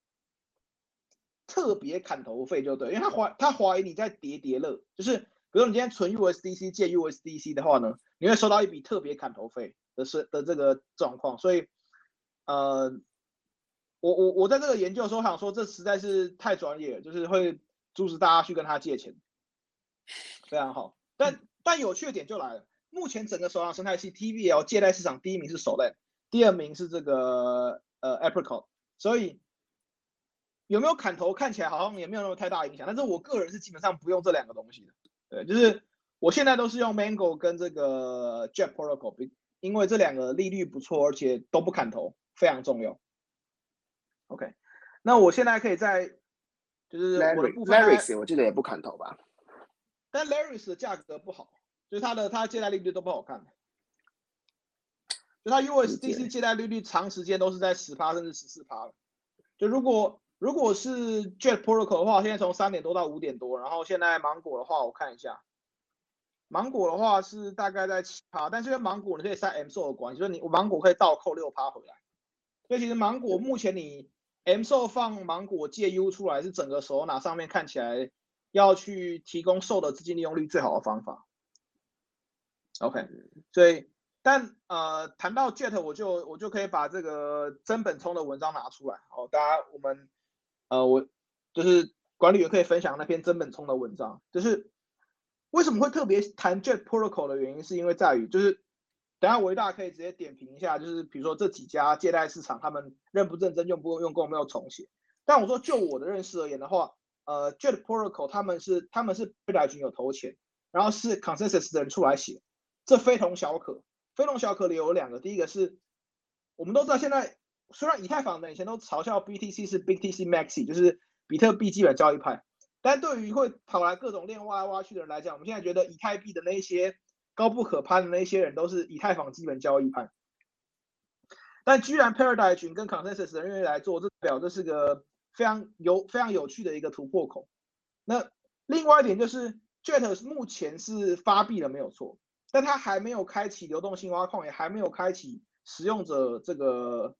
特别砍头费就对，因为他怀他怀疑你在叠叠乐，就是比如你今天存 USDC 借 USDC 的话呢，你会收到一笔特别砍头费的是的这个状况，所以呃，我我我在这个研究的时候想说，这实在是太专业了，就是会阻止大家去跟他借钱。非常好，但但有趣的点就来了。目前整个手上生态系 TVL 借贷市场第一名是首链，第二名是这个呃 Apricot，所以有没有砍头看起来好像也没有那么太大影响。但是我个人是基本上不用这两个东西的，对，就是我现在都是用 Mango 跟这个 Jet Protocol，因为这两个利率不错，而且都不砍头，非常重要。OK，那我现在可以在就是我的部分 Larry，我记得也不砍头吧。但 Larrys 的价格不好，就是它的它借贷利率都不好看，就它 USDC 借贷利率长时间都是在十趴甚至十四趴了。就如果如果是 Jet Protocol 的话，现在从三点多到五点多，然后现在芒果的话，我看一下，芒果的话是大概在七趴，但是因为芒果你可以塞 M s o 的关系，就是你芒果可以倒扣六趴回来，所以其实芒果目前你 M s o 放芒果借 U 出来是整个手拿上面看起来。要去提供售的资金利用率最好的方法。OK，所以但呃谈到 Jet，我就我就可以把这个真本聪的文章拿出来。好，大家我们呃我就是管理员可以分享那篇真本聪的文章。就是为什么会特别谈 Jet Protocol 的原因，是因为在于就是等下维大可以直接点评一下，就是比如说这几家借贷市场他们认不认真，用不用够没有重写。但我说就我的认识而言的话。呃，Jet Protocol 他们是他们是 p r o j 有投钱，然后是 Consensus 的人出来写，这非同小可。非同小可里有两个，第一个是我们都知道，现在虽然以太坊的以前都嘲笑 BTC 是 BTC Maxi，就是比特币基本交易派，但对于会跑来各种链挖来挖去的人来讲，我们现在觉得以太币的那些高不可攀的那些人都是以太坊基本交易派。但居然 Paradigm 跟 Consensus 的人愿意来做，这表这是个。非常有非常有趣的一个突破口。那另外一点就是，Jet 目前是发币了没有错，但它还没有开启流动性挖矿，也还没有开启使用者这个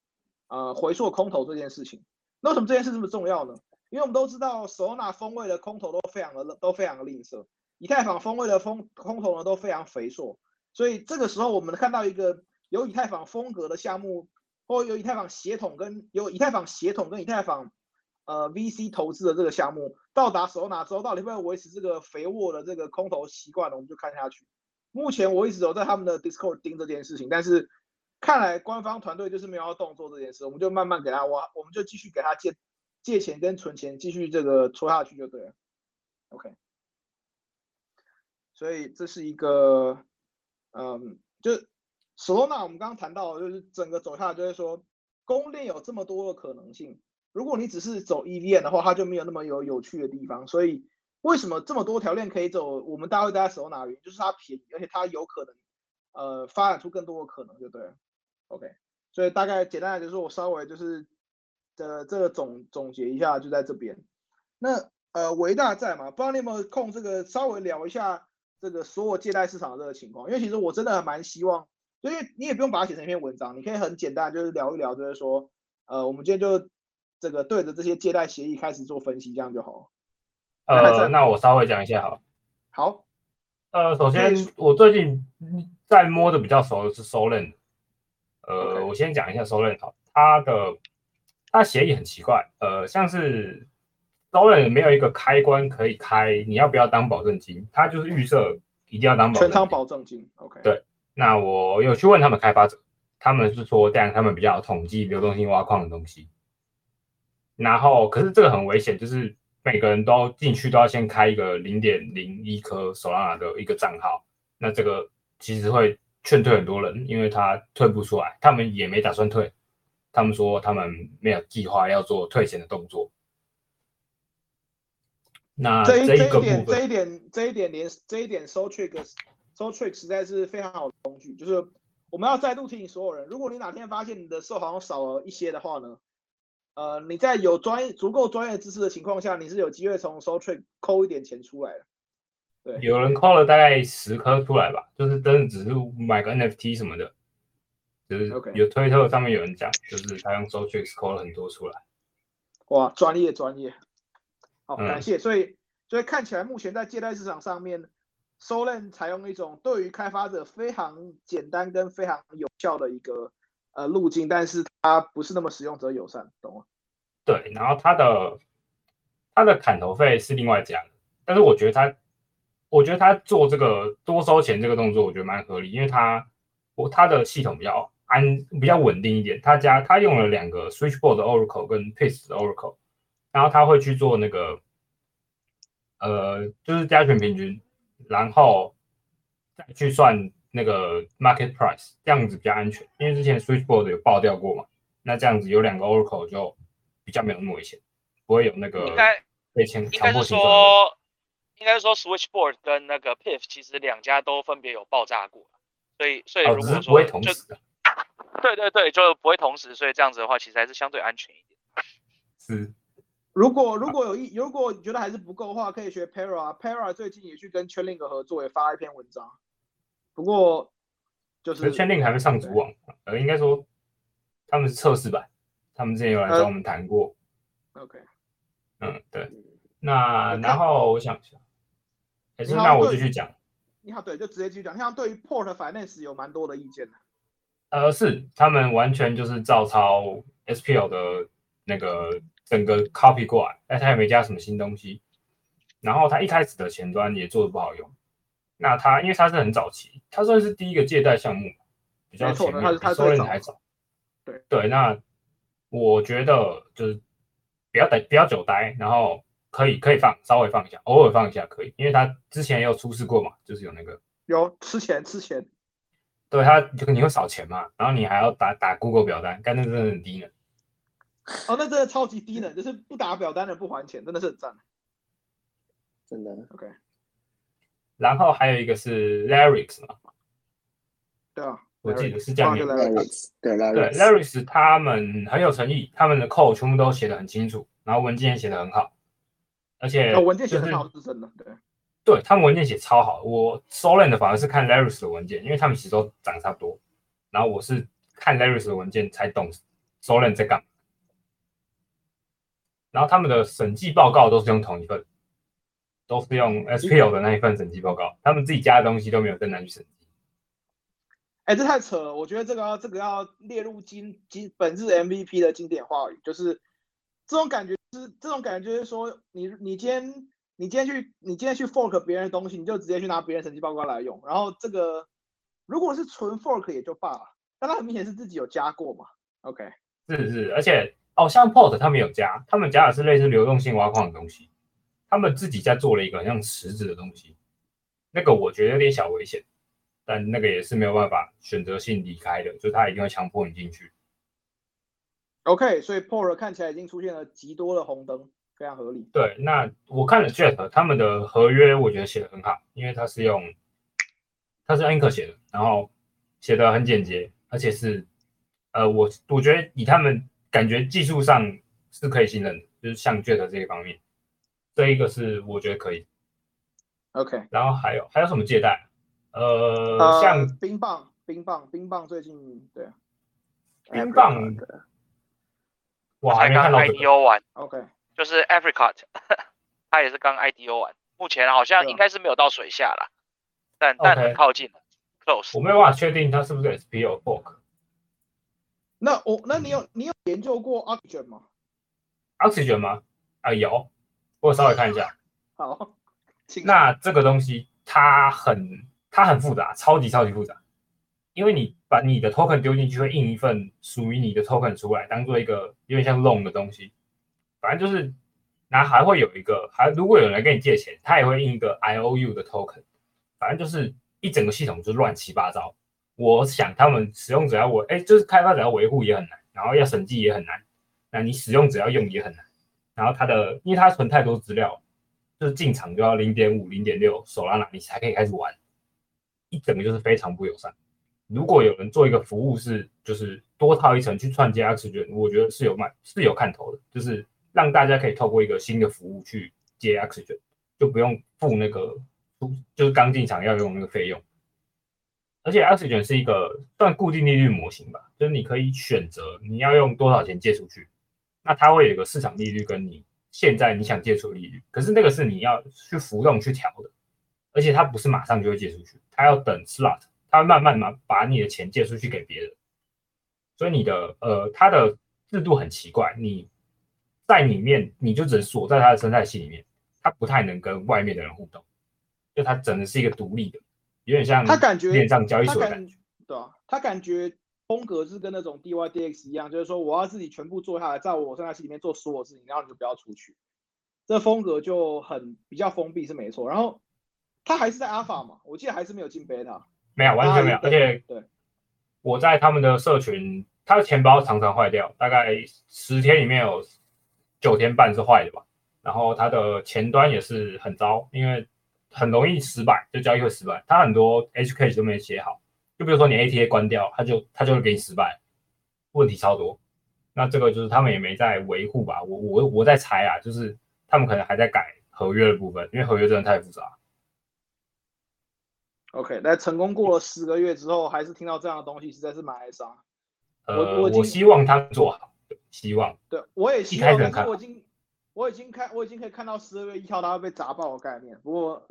呃回溯空投这件事情。那为什么这件事这么重要呢？因为我们都知道，Solana 风味的空投都非常的都非常的吝啬，以太坊风味的风空投呢都非常肥硕，所以这个时候我们看到一个有以太坊风格的项目，或有以太坊协同跟有以太坊协同跟以太坊。呃，VC 投资的这个项目到达手拿之后，到底会不会维持这个肥沃的这个空头习惯呢？我们就看下去。目前我一直有在他们的 Discord 盯这件事情，但是看来官方团队就是没有要动作这件事，我们就慢慢给他挖，我们就继续给他借借钱跟存钱，继续这个戳下去就对了。OK，所以这是一个，嗯，就 Solana 我们刚刚谈到，就是整个走下来就是说，公链有这么多的可能性。如果你只是走一链的话，它就没有那么有有趣的地方。所以为什么这么多条链可以走？我们大家会待在手拿云，就是它便宜，而且它有可能呃发展出更多的可能，就对了。OK，所以大概简单的就是我稍微就是的这个总总结一下，就在这边。那呃维大在嘛？不知道你有没有空这个稍微聊一下这个所有借贷市场的这个情况？因为其实我真的蛮希望，所以你也不用把它写成一篇文章，你可以很简单就是聊一聊，就是说呃我们今天就这个对着这些借贷协议开始做分析，这样就好。呃，那我稍微讲一下好。好。呃，首先我最近在摸的比较熟的是 Solent。呃，我先讲一下 Solent 好，它的它协议很奇怪，呃，像是 Solent 没有一个开关可以开，你要不要当保证金？它就是预设一定要当保全当保证金。OK。对。那我有去问他们开发者，他们是说这样他们比较统计流动性挖矿的东西。然后，可是这个很危险，就是。每个人都进去都要先开一个零点零一颗 Solana 的一个账号，那这个其实会劝退很多人，因为他退不出来，他们也没打算退，他们说他们没有计划要做退钱的动作。那这一这一点这一点这一点连这一点 So Trick So Trick 实在是非常好的工具，就是我们要再度提醒所有人，如果你哪天发现你的售好像少了一些的话呢？呃，你在有专业、足够专业知识的情况下，你是有机会从 s o t r a d 抠一点钱出来的。对，有人抠了大概十颗出来吧，就是真的只是买个 NFT 什么的，就是有推特上面有人讲，就是他用 s o t r a d 抠了很多出来。哇，专业专业，好，感谢。所以，所以看起来目前在借贷市场上面，Solent 采用一种对于开发者非常简单跟非常有效的一个。呃，路径，但是它不是那么使用者友善，懂吗？对，然后它的它的砍头费是另外加的，但是我觉得他，我觉得他做这个多收钱这个动作，我觉得蛮合理，因为他我他的系统比较安比较稳定一点，他加他用了两个 Switchboard Oracle 跟 Pace 的 Oracle，然后他会去做那个呃，就是加权平均，然后再去算。那个 market price 这样子比较安全，因为之前 switchboard 有爆掉过嘛，那这样子有两个 oracle 就比较没有那么危险，不会有那个应该被强应该是说，应该是说 switchboard 跟那个 pif 其实两家都分别有爆炸过，所以所以如果说就对对对，就不会同时，所以这样子的话其实还是相对安全一点。是，如果如果有一如果你觉得还是不够的话，可以学 para，para 最近也去跟 Chainlink 合作，也发了一篇文章。不过，就是确定还没上主网，呃，应该说他们是测试版，他们之前有来找我们谈过。OK，嗯，对。那然后我想一下，还是那我继续讲。你好，对，就直接继续讲。像，对于 Port Finance 有蛮多的意见的。呃，是，他们完全就是照抄 SPL 的那个整个 copy 过来，但他也没加什么新东西。然后他一开始的前端也做的不好用。那他因为他是很早期，它算是第一个借贷项目，比较前面，比收人还早。对对，那我觉得就是不要等，不要久待，然后可以可以放，稍微放一下，偶尔放一下可以，因为他之前也有出事过嘛，就是有那个有吃钱吃钱，对他就你会少钱嘛，然后你还要打打 Google 表单，干那真的很低呢。哦，那真的超级低呢，就是不打表单的不还钱，真的是很赞，真的 OK。然后还有一个是 Larix 嘛，对啊，我记得是这样念。对对，Larix 他们很有诚意，他们的 code 全部都写的很清楚，然后文件也写的很好，而且文件写的好是真的，对。对他们文件写超好，我 Solent 的反而是看 Larix 的文件，因为他们其实都长差不多，然后我是看 Larix 的文件才懂 Solent 在干嘛，然后他们的审计报告都是用同一份。都是用 SPL 的那一份审计报告，他们自己加的东西都没有跟他去审计。哎，这太扯了！我觉得这个要这个要列入经经本日 MVP 的经典话语，就是这种感觉是这种感觉，就是说你你今天你今天去你今天去 fork 别人的东西，你就直接去拿别人审计报告来用。然后这个如果是纯 fork 也就罢了，但他很明显是自己有加过嘛。OK，是是，而且哦，像 Port 他们有加，他们加的是类似流动性挖矿的东西。他们自己在做了一个像池子的东西，那个我觉得有点小危险，但那个也是没有办法选择性离开的，就他一定会强迫你进去。OK，所以 Port 看起来已经出现了极多的红灯。非常合理。对，那我看了 Jet 他们的合约，我觉得写的很好，因为他是用他是 Anchor 写的，然后写的很简洁，而且是呃，我我觉得以他们感觉技术上是可以信任的，就是像 Jet 这一方面，这一个是我觉得可以。OK，然后还有还有什么借贷？呃，呃，像冰棒，冰棒，冰棒最近对冰棒，我还才刚没看到这个。IDO 完，，OK，就是 Apricot，他也是刚 IDO 完，目前好像应该是没有到水下了，但但很靠近了，close 我。没有办法确定它是不是 SPO book。那我那你有你有研究过 Oxygen 吗？Oxygen 吗？啊，有，我稍微看一下。好，那这个东西它很它很复杂，超级超级复杂，因为你把你的 token 丢进去，会印一份属于你的 token 出来，当做一个有点像 loan 的东西。反正就是，那还会有一个，还如果有人来跟你借钱，他也会印一个 IOU 的 token。反正就是一整个系统就乱七八糟。我想他们使用者要维，哎，就是开发者要维护也很难，然后要审计也很难，那你使用者要用也很难。然后它的，因为它存太多资料，就是进场就要零点五、零点六手拉拿，你才可以开始玩，一整个就是非常不友善。如果有人做一个服务是，就是多套一层去串接 Oxygen，我觉得是有卖是有看头的，就是让大家可以透过一个新的服务去接 Oxygen，就不用付那个就是刚进场要用那个费用。而且 Oxygen 是一个算固定利率模型吧，就是你可以选择你要用多少钱借出去，那它会有一个市场利率跟你现在你想借出的利率，可是那个是你要去浮动去调的，而且它不是马上就会借出去，它要等 slot，它会慢慢把把你的钱借出去给别人，所以你的呃它的制度很奇怪，你在里面你就只能锁在它的生态系里面，它不太能跟外面的人互动，就它整的是一个独立的，有点像他感觉链上交易所的感觉。对啊，他感觉风格是跟那种 DYDX 一样，就是说我要自己全部做下来，在我生态系里面做所有事情，然后你就不要出去。这风格就很比较封闭是没错，然后他还是在 Alpha 嘛，我记得还是没有进 Beta。没有，完全没有，啊而且对我在他们的社群，他的钱包常常坏掉，大概十天里面有九天半是坏的吧。然后他的前端也是很糟，因为很容易失败，就交易会失败。他很多 HK 都没写好，就比如说你 ATA 关掉，他就他就会给你失败，问题超多。那这个就是他们也没在维护吧，我我我在猜啊，就是他们可能还在改合约的部分，因为合约真的太复杂。OK，那成功过了十个月之后，还是听到这样的东西，实在是蛮哀伤。呃，我希望他们做好，希望。对，我也希望，我已经我已经看我已经可以看到十二月一号它会被砸爆的概念。不过，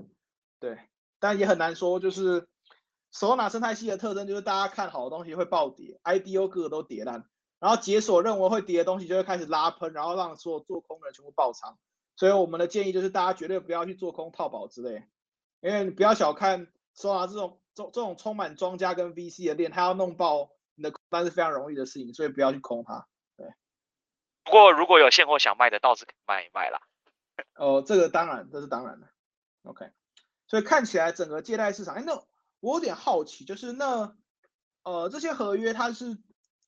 对，但也很难说，就是手拿生态系的特征就是大家看好的东西会暴跌，IDO 各个都跌烂，然后解锁认为会跌的东西就会开始拉喷，然后让所有做空的人全部爆仓。所以我们的建议就是大家绝对不要去做空套保之类，因为你不要小看手拿这种这这种充满庄家跟 VC 的链，它要弄爆你的空单是非常容易的事情，所以不要去空它。对不过如果有现货想卖的，倒是可以卖一卖啦。哦，这个当然，这是当然的。OK，所以看起来整个借贷市场，哎，那我有点好奇，就是那呃这些合约它是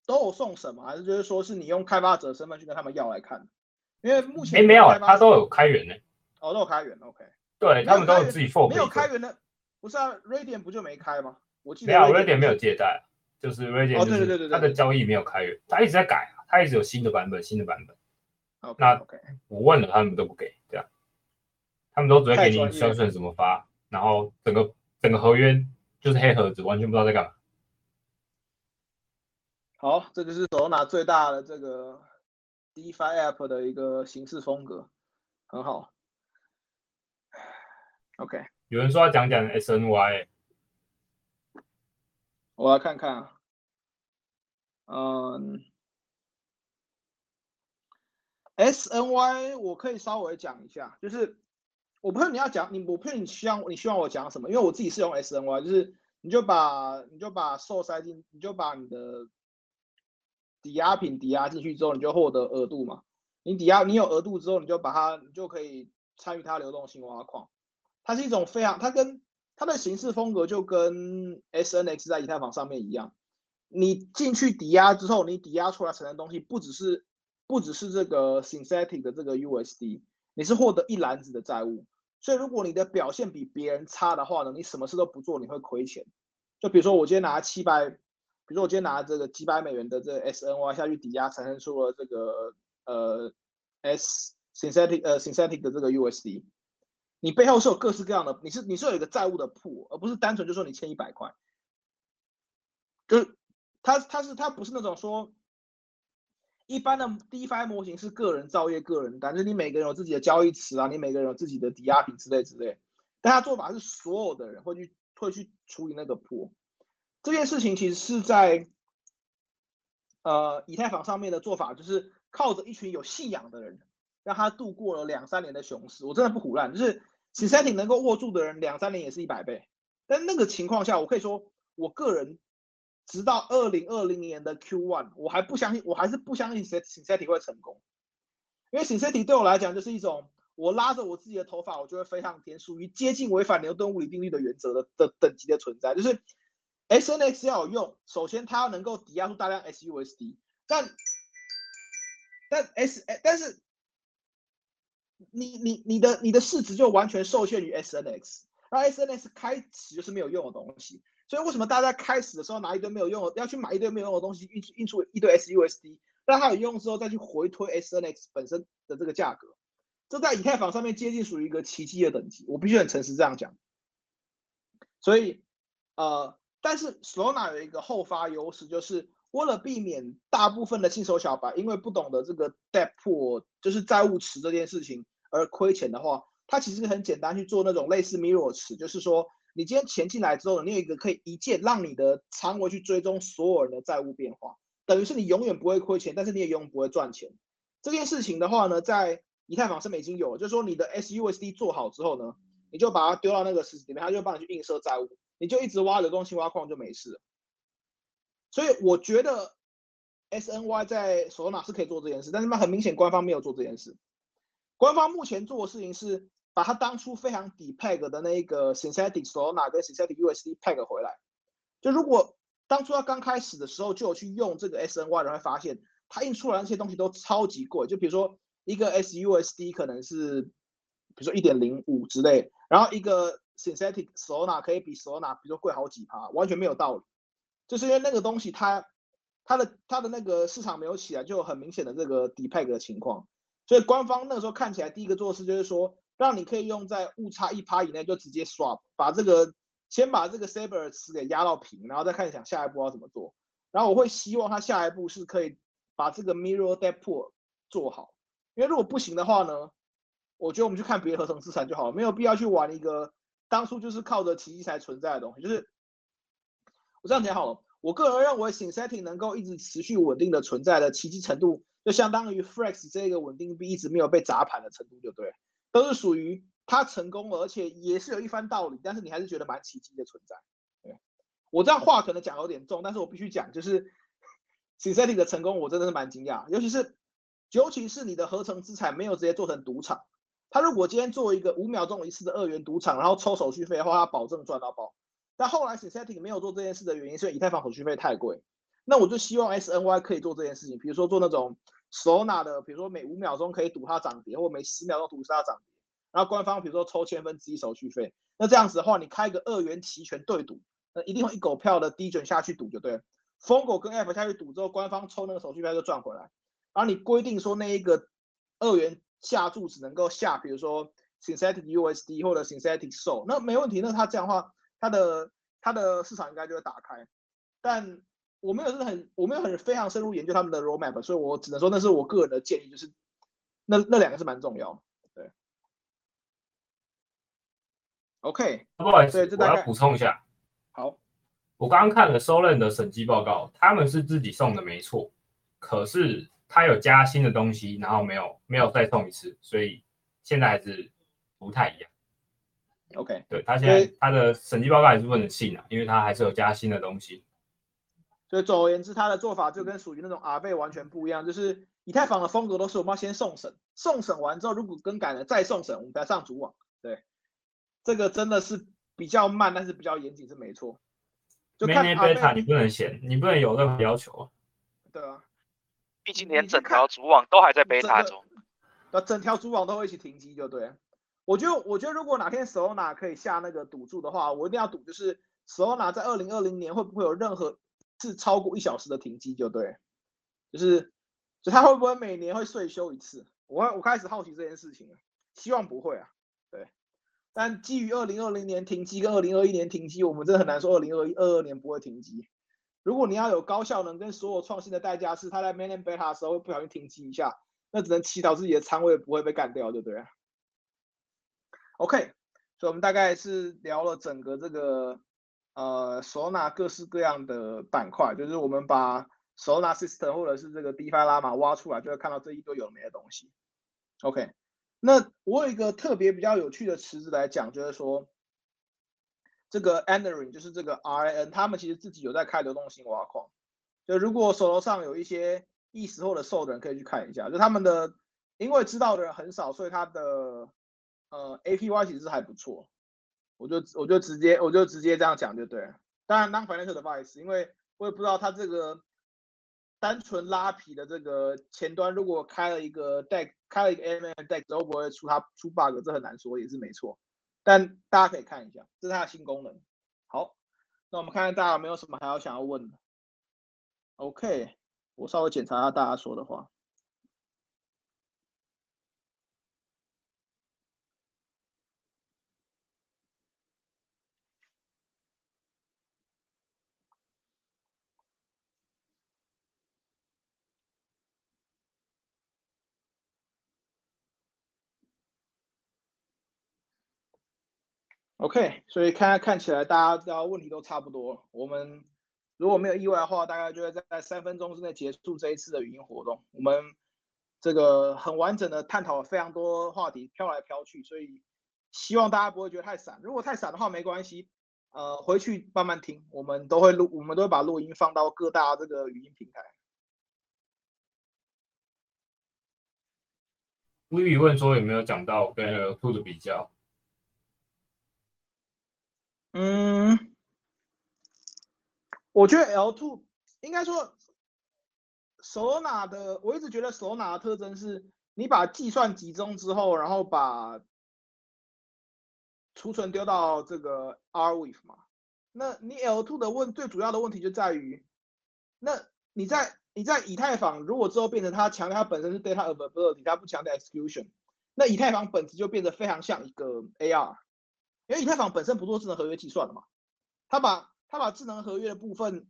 都有送什么，还是就是说是你用开发者身份去跟他们要来看？因为目前哎，没有，他都有开源呢。哦都有开源，OK，对他们都有自己 for 没有开源的，不是啊，Radiant 不就没开吗？我记没有得 Radiant 没有借贷，就是对就是它的交易没有开源，它一直在改啊，它一直有新的版本，新的版本。那 OK，我问了，他们都不给，这样，他们都只会给你太专业 instruction 怎么发，然后整个整个合约就是黑盒子，完全不知道在干嘛。好，这就是手拿最大的这个 DeFi App 的一个形式风格，很好。OK，有人说要讲讲 SNY，我来看看啊，嗯，SNY 我可以稍微讲一下，就是我不知道你要讲，你我不知道你希望你希望我讲什么，因为我自己是用 SNY，就是你就把你就把受塞进，你就把你的抵押品抵押进去之后，你就获得额度嘛。你抵押你有额度之后，你就把它，你就可以参与它流动性挖矿。它是一种非常，它跟它的形式风格就跟 SNX 在以太坊上面一样。你进去抵押之后，你抵押出来成的东西不只是不只是这个 synthetic 的这个 USD，你是获得一篮子的债务。所以如果你的表现比别人差的话呢，你什么事都不做，你会亏钱。就比如说我今天拿七百，比如说我今天拿这个几百美元的这个 SNY 下去抵押，产生出了这个呃 S synthetic 呃 synthetic 的这个 USD，你背后是有各式各样的，你是你是有一个债务的铺，而不是单纯就说你欠一百块。就是它它是它不是那种说。一般的 DeFi 模型是个人造业、个人单，就是你每个人有自己的交易池啊，你每个人有自己的抵押品之类之类。但他做法是所有的人会去会去处理那个破。这件事情其实是在呃以太坊上面的做法，就是靠着一群有信仰的人，让他度过了两三年的熊市。我真的不胡乱，就是 s e t i n g 能够握住的人，两三年也是一百倍。但那个情况下，我可以说我个人。直到二零二零年的 Q one，我还不相信，我还是不相信 Synthetic 会成功，因为 Synthetic 对我来讲就是一种我拉着我自己的头发，我就会飞上天，属于接近违反牛顿物理定律的原则的的等级的存在。就是 SNX 要有用，首先它要能够抵押出大量 SUSD，但但 S 但是你你你的你的市值就完全受限于 SNX，那 SNX 开始就是没有用的东西。所以为什么大家在开始的时候拿一堆没有用的，要去买一堆没有用的东西，印出印出一堆 SUSD，让它有用之后再去回推 SNX 本身的这个价格，这在以太坊上面接近属于一个奇迹的等级，我必须很诚实这样讲。所以，呃，但是 Solana 有一个后发优势，就是为了避免大部分的新手小白因为不懂得这个 debt pool 就是债务池这件事情而亏钱的话，它其实很简单去做那种类似 Mirror 池，就是说。你今天钱进来之后，你有一个可以一键让你的仓位去追踪所有人的债务变化，等于是你永远不会亏钱，但是你也永远不会赚钱。这件事情的话呢，在以太坊上面已经有，就是说你的 SUSD 做好之后呢，你就把它丢到那个池子里面，它就帮你去映射债务，你就一直挖流动性挖矿就没事。所以我觉得 SNY 在手拿是可以做这件事，但是那很明显官方没有做这件事。官方目前做的事情是。把它当初非常底 peg 的那个 synthetic Solana 跟 synthetic USD peg 回来，就如果当初他刚开始的时候就有去用这个 SNY，人会发现它印出来那些东西都超级贵。就比如说一个 SUSD 可能是，比如说一点零五之类，然后一个 synthetic Solana 可以比 Solana 比如说贵好几趴，完全没有道理。就是因为那个东西它它的它的那个市场没有起来，就有很明显的这个底 peg 的情况。所以官方那个时候看起来第一个做事就是说。让你可以用在误差一趴以内就直接 swap，把这个先把这个 saber 词给压到平，然后再看想下一步要怎么做。然后我会希望他下一步是可以把这个 mirror debt pool 做好，因为如果不行的话呢，我觉得我们去看别的合成资产就好了，没有必要去玩一个当初就是靠着奇迹才存在的东西。就是我这样讲好了，我个人认为 synthetic 能够一直持续稳定的存在的奇迹程度，就相当于 frex 这个稳定币一直没有被砸盘的程度，就对。都是属于他成功了，而且也是有一番道理，但是你还是觉得蛮奇迹的存在。对我这样话可能讲有点重，但是我必须讲，就是 Synthetic 的成功，我真的是蛮惊讶。尤其是尤其是你的合成资产没有直接做成赌场，他如果今天做一个五秒钟一次的二元赌场，然后抽手续费的话，他保证赚到爆。但后来 Synthetic 没有做这件事的原因，是以太坊手续费太贵。那我就希望 SNY 可以做这件事情，比如说做那种。手拿的，比如说每五秒钟可以赌它涨跌，或每十秒钟赌它涨跌，然后官方比如说抽千分之一手续费，那这样子的话，你开个二元期权对赌，那一定会一狗票的低准下去赌就对了。疯狗跟 App 下去赌之后，官方抽那个手续费就赚回来。然后你规定说那一个二元下注只能够下，比如说 Synthetic USD 或者 Synthetic Sol，那没问题。那它这样的话，它的它的市场应该就会打开，但。我没有是很，我没有很非常深入研究他们的 roadmap，所以我只能说那是我个人的建议，就是那那两个是蛮重要。对，OK，不好意思，我要补充一下。好，我刚刚看了 Solen 的审计报告，他们是自己送的没错，可是他有加新的东西，然后没有没有再送一次，所以现在还是不太一样。OK，对他现在他的审计报告还是不能信啊，因为他还是有加新的东西。所以总而言之，他的做法就跟属于那种阿贝完全不一样，就是以太坊的风格都是我们要先送审，送审完之后如果更改了再送审，我们再上主网。对，这个真的是比较慢，但是比较严谨是没错。就看阿贝，你不能写，你不能有任何要求。对啊，毕竟连整条主网都还在贝塔中，那整条主网都会一起停机，就对。我觉得，我觉得如果哪天 Sona 可以下那个赌注的话，我一定要赌，就是 Sona 在二零二零年会不会有任何是超过一小时的停机，就对。就是，就他会不会每年会税休一次？我我开始好奇这件事情了，希望不会啊。对。但基于二零二零年停机跟二零二一年停机，我们真的很难说二零二一二二年不会停机。如果你要有高效能跟所有创新的代价是，他在 Mainland Beta 的时候不小心停机一下，那只能祈祷自己的仓位不会被干掉，对不对？OK，所以我们大概是聊了整个这个呃手拿各式各样的板块，就是我们把手拿 System 或者是这个 DeFi 拉玛挖出来，就会看到这一堆有没的东西。OK，那我有一个特别比较有趣的池子来讲，就是说。这个 Andering 就是这个 RN，他们其实自己有在开流动性挖矿。就如果手头上有一些意识或者瘦的人，可以去看一下。就他们的，因为知道的人很少，所以他的呃 APY 其实还不错。我就我就直接我就直接这样讲就对了。当然 non-financial advice，因为我也不知道他这个单纯拉皮的这个前端，如果开了一个 deck，开了一个 M N deck，会不会出它出 bug，这很难说，也是没错。但大家可以看一下，这是它的新功能。好，那我们看看大家有没有什么还要想要问的。OK，我稍微检查一下大家说的话。OK，所以看看起来大家的问题都差不多。我们如果没有意外的话，大概就会在三分钟之内结束这一次的语音活动。我们这个很完整的探讨了非常多话题，飘来飘去，所以希望大家不会觉得太散。如果太散的话，没关系，呃，回去慢慢听，我们都会录，我们都会把录音放到各大这个语音平台。微微问说有没有讲到跟 L2 的比较？嗯，我觉得 L two 应该说手拿的，我一直觉得手拿的特征是，你把计算集中之后，然后把储存丢到这个 R with 嘛。那你 L two 的问最主要的问题就在于，那你在你在以太坊如果之后变成它强调它本身是 data availability，它不强调 execution，那以太坊本质就变得非常像一个 AR。因为以太坊本身不做智能合约计算的嘛，他把他把智能合约的部分，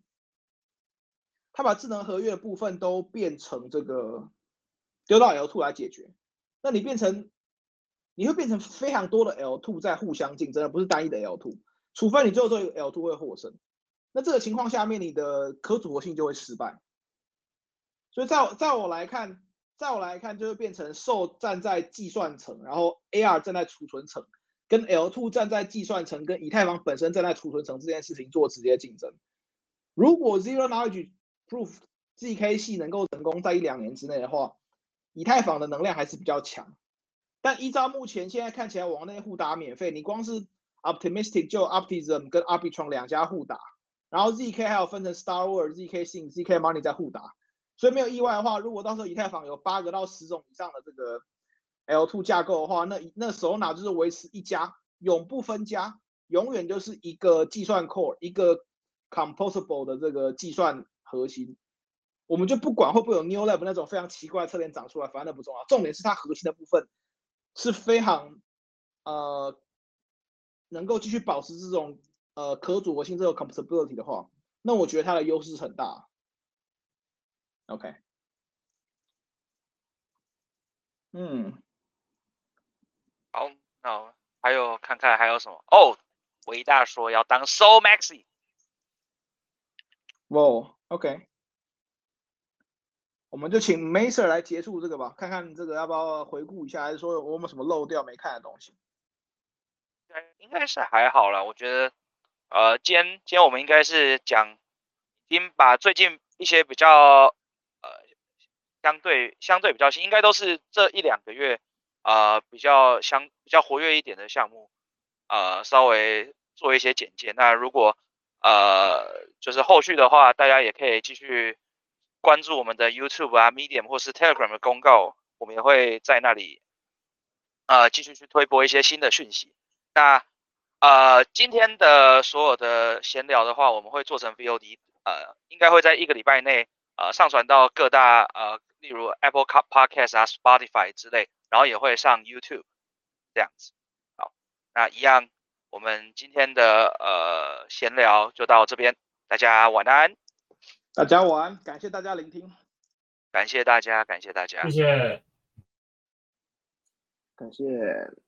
他把智能合约的部分都变成这个丢到 L two 来解决，那你变成你会变成非常多的 L two 在互相竞争，而不是单一的 L two，除非你最后这个 L two 会获胜，那这个情况下面你的可组合性就会失败，所以在在我来看，在我来看就会变成受站在计算层，然后 AR 站在储存层。跟 L2 站在计算层，跟以太坊本身站在储存层这件事情做直接竞争。如果 Zero Knowledge Proof ZK 系能够成功在一两年之内的话，以太坊的能量还是比较强。但依照目前现在看起来，网内互打免费，你光是 Optimistic 就 Optimism 跟 Arbitrum 两家互打，然后 ZK 还有分成 Star Wars、ZK 系、ZK Money 在互打，所以没有意外的话，如果到时候以太坊有八个到十种以上的这个。L2 架构的话，那那手拿就是维持一家，永不分家，永远就是一个计算 core，一个 composable 的这个计算核心。我们就不管会不会有 New Lab 那种非常奇怪的侧链长出来，反正不重要。重点是它核心的部分是非常呃能够继续保持这种呃可组合性，这种 composability 的话，那我觉得它的优势很大。OK，嗯。好，那还有看看还有什么哦？伟大说要当 Soul Maxi。哇，OK，我们就请 Maser 来结束这个吧，看看这个要不要回顾一下，还是说我们什么漏掉没看的东西？应该是还好了，我觉得，呃，今天今天我们应该是讲，已经把最近一些比较呃相对相对比较新，应该都是这一两个月。呃，比较相比较活跃一点的项目，呃，稍微做一些简介。那如果呃，就是后续的话，大家也可以继续关注我们的 YouTube 啊、Medium 或是 Telegram 的公告，我们也会在那里呃继续去推播一些新的讯息。那呃今天的所有的闲聊的话，我们会做成 VOD，呃应该会在一个礼拜内呃上传到各大呃例如 Apple Podcast 啊、Spotify 之类，然后也会上 YouTube 这样子。好，那一样，我们今天的呃闲聊就到这边，大家晚安。大家晚安，感谢大家聆听，感谢大家，感谢大家，谢谢，感谢。